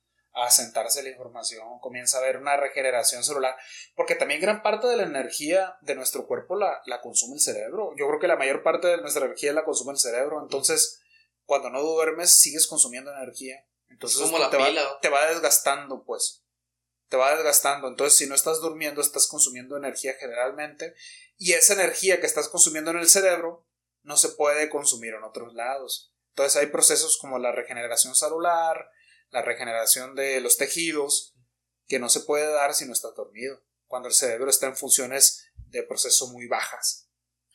asentarse la información, comienza a haber una regeneración celular, porque también gran parte de la energía de nuestro cuerpo la, la consume el cerebro. Yo creo que la mayor parte de nuestra energía la consume el cerebro, entonces cuando no duermes sigues consumiendo energía. Entonces Como la te, va, te va desgastando, pues. Te va desgastando. Entonces, si no estás durmiendo, estás consumiendo energía generalmente. Y esa energía que estás consumiendo en el cerebro no se puede consumir en otros lados. Entonces, hay procesos como la regeneración celular, la regeneración de los tejidos, que no se puede dar si no estás dormido. Cuando el cerebro está en funciones de proceso muy bajas.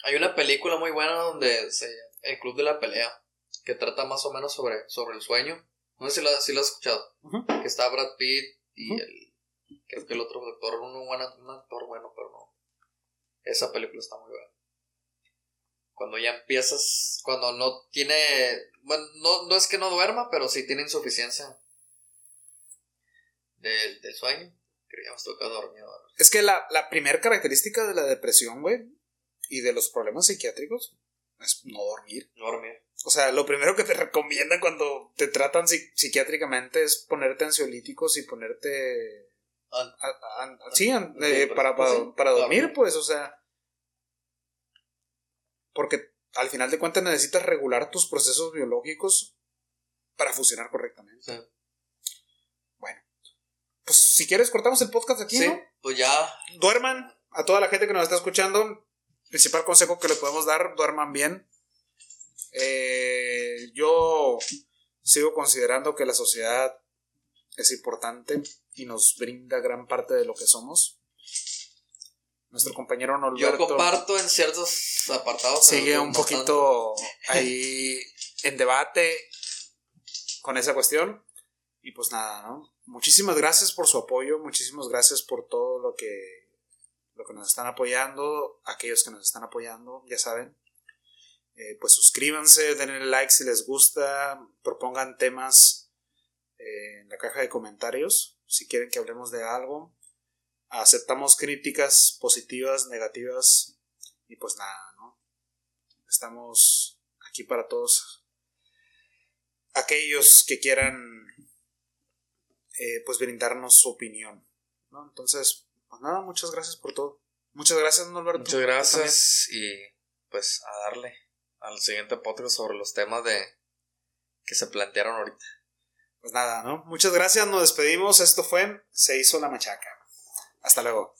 Hay una película muy buena donde se el club de la pelea que trata más o menos sobre, sobre el sueño. No sé si lo, si lo has escuchado. Que está Brad Pitt y el. Creo que el otro actor, un, un actor bueno, pero no. Esa película está muy buena. Cuando ya empiezas, cuando no tiene. Bueno, no, no es que no duerma, pero sí tiene insuficiencia del, del sueño. Creíamos toca dormir. Es que la, la primera característica de la depresión, güey, y de los problemas psiquiátricos es no dormir. No dormir. O sea, lo primero que te recomiendan cuando te tratan psiquiátricamente es ponerte ansiolíticos y ponerte... sí, eh, para, para, dormir, pues, o sea... Porque al final de cuentas necesitas regular tus procesos biológicos para funcionar correctamente. Pues si quieres cortamos el podcast aquí, Sí, ¿no? pues ya. Duerman, a toda la gente que nos está escuchando, principal consejo que le podemos dar, duerman bien. Eh, yo sigo considerando que la sociedad es importante y nos brinda gran parte de lo que somos. Nuestro compañero Yo Norberto comparto en ciertos apartados. sigue un poquito ahí en debate con esa cuestión. Y pues nada, ¿no? Muchísimas gracias por su apoyo, muchísimas gracias por todo lo que, lo que nos están apoyando, aquellos que nos están apoyando, ya saben. Eh, pues suscríbanse, denle like si les gusta, propongan temas eh, en la caja de comentarios si quieren que hablemos de algo. Aceptamos críticas positivas, negativas y pues nada, ¿no? Estamos aquí para todos aquellos que quieran eh, pues brindarnos su opinión, ¿no? Entonces, pues nada, muchas gracias por todo. Muchas gracias, Norberto. Muchas gracias y pues a darle al siguiente podcast sobre los temas de que se plantearon ahorita. Pues nada, ¿no? Muchas gracias, nos despedimos. Esto fue Se hizo la machaca. Hasta luego.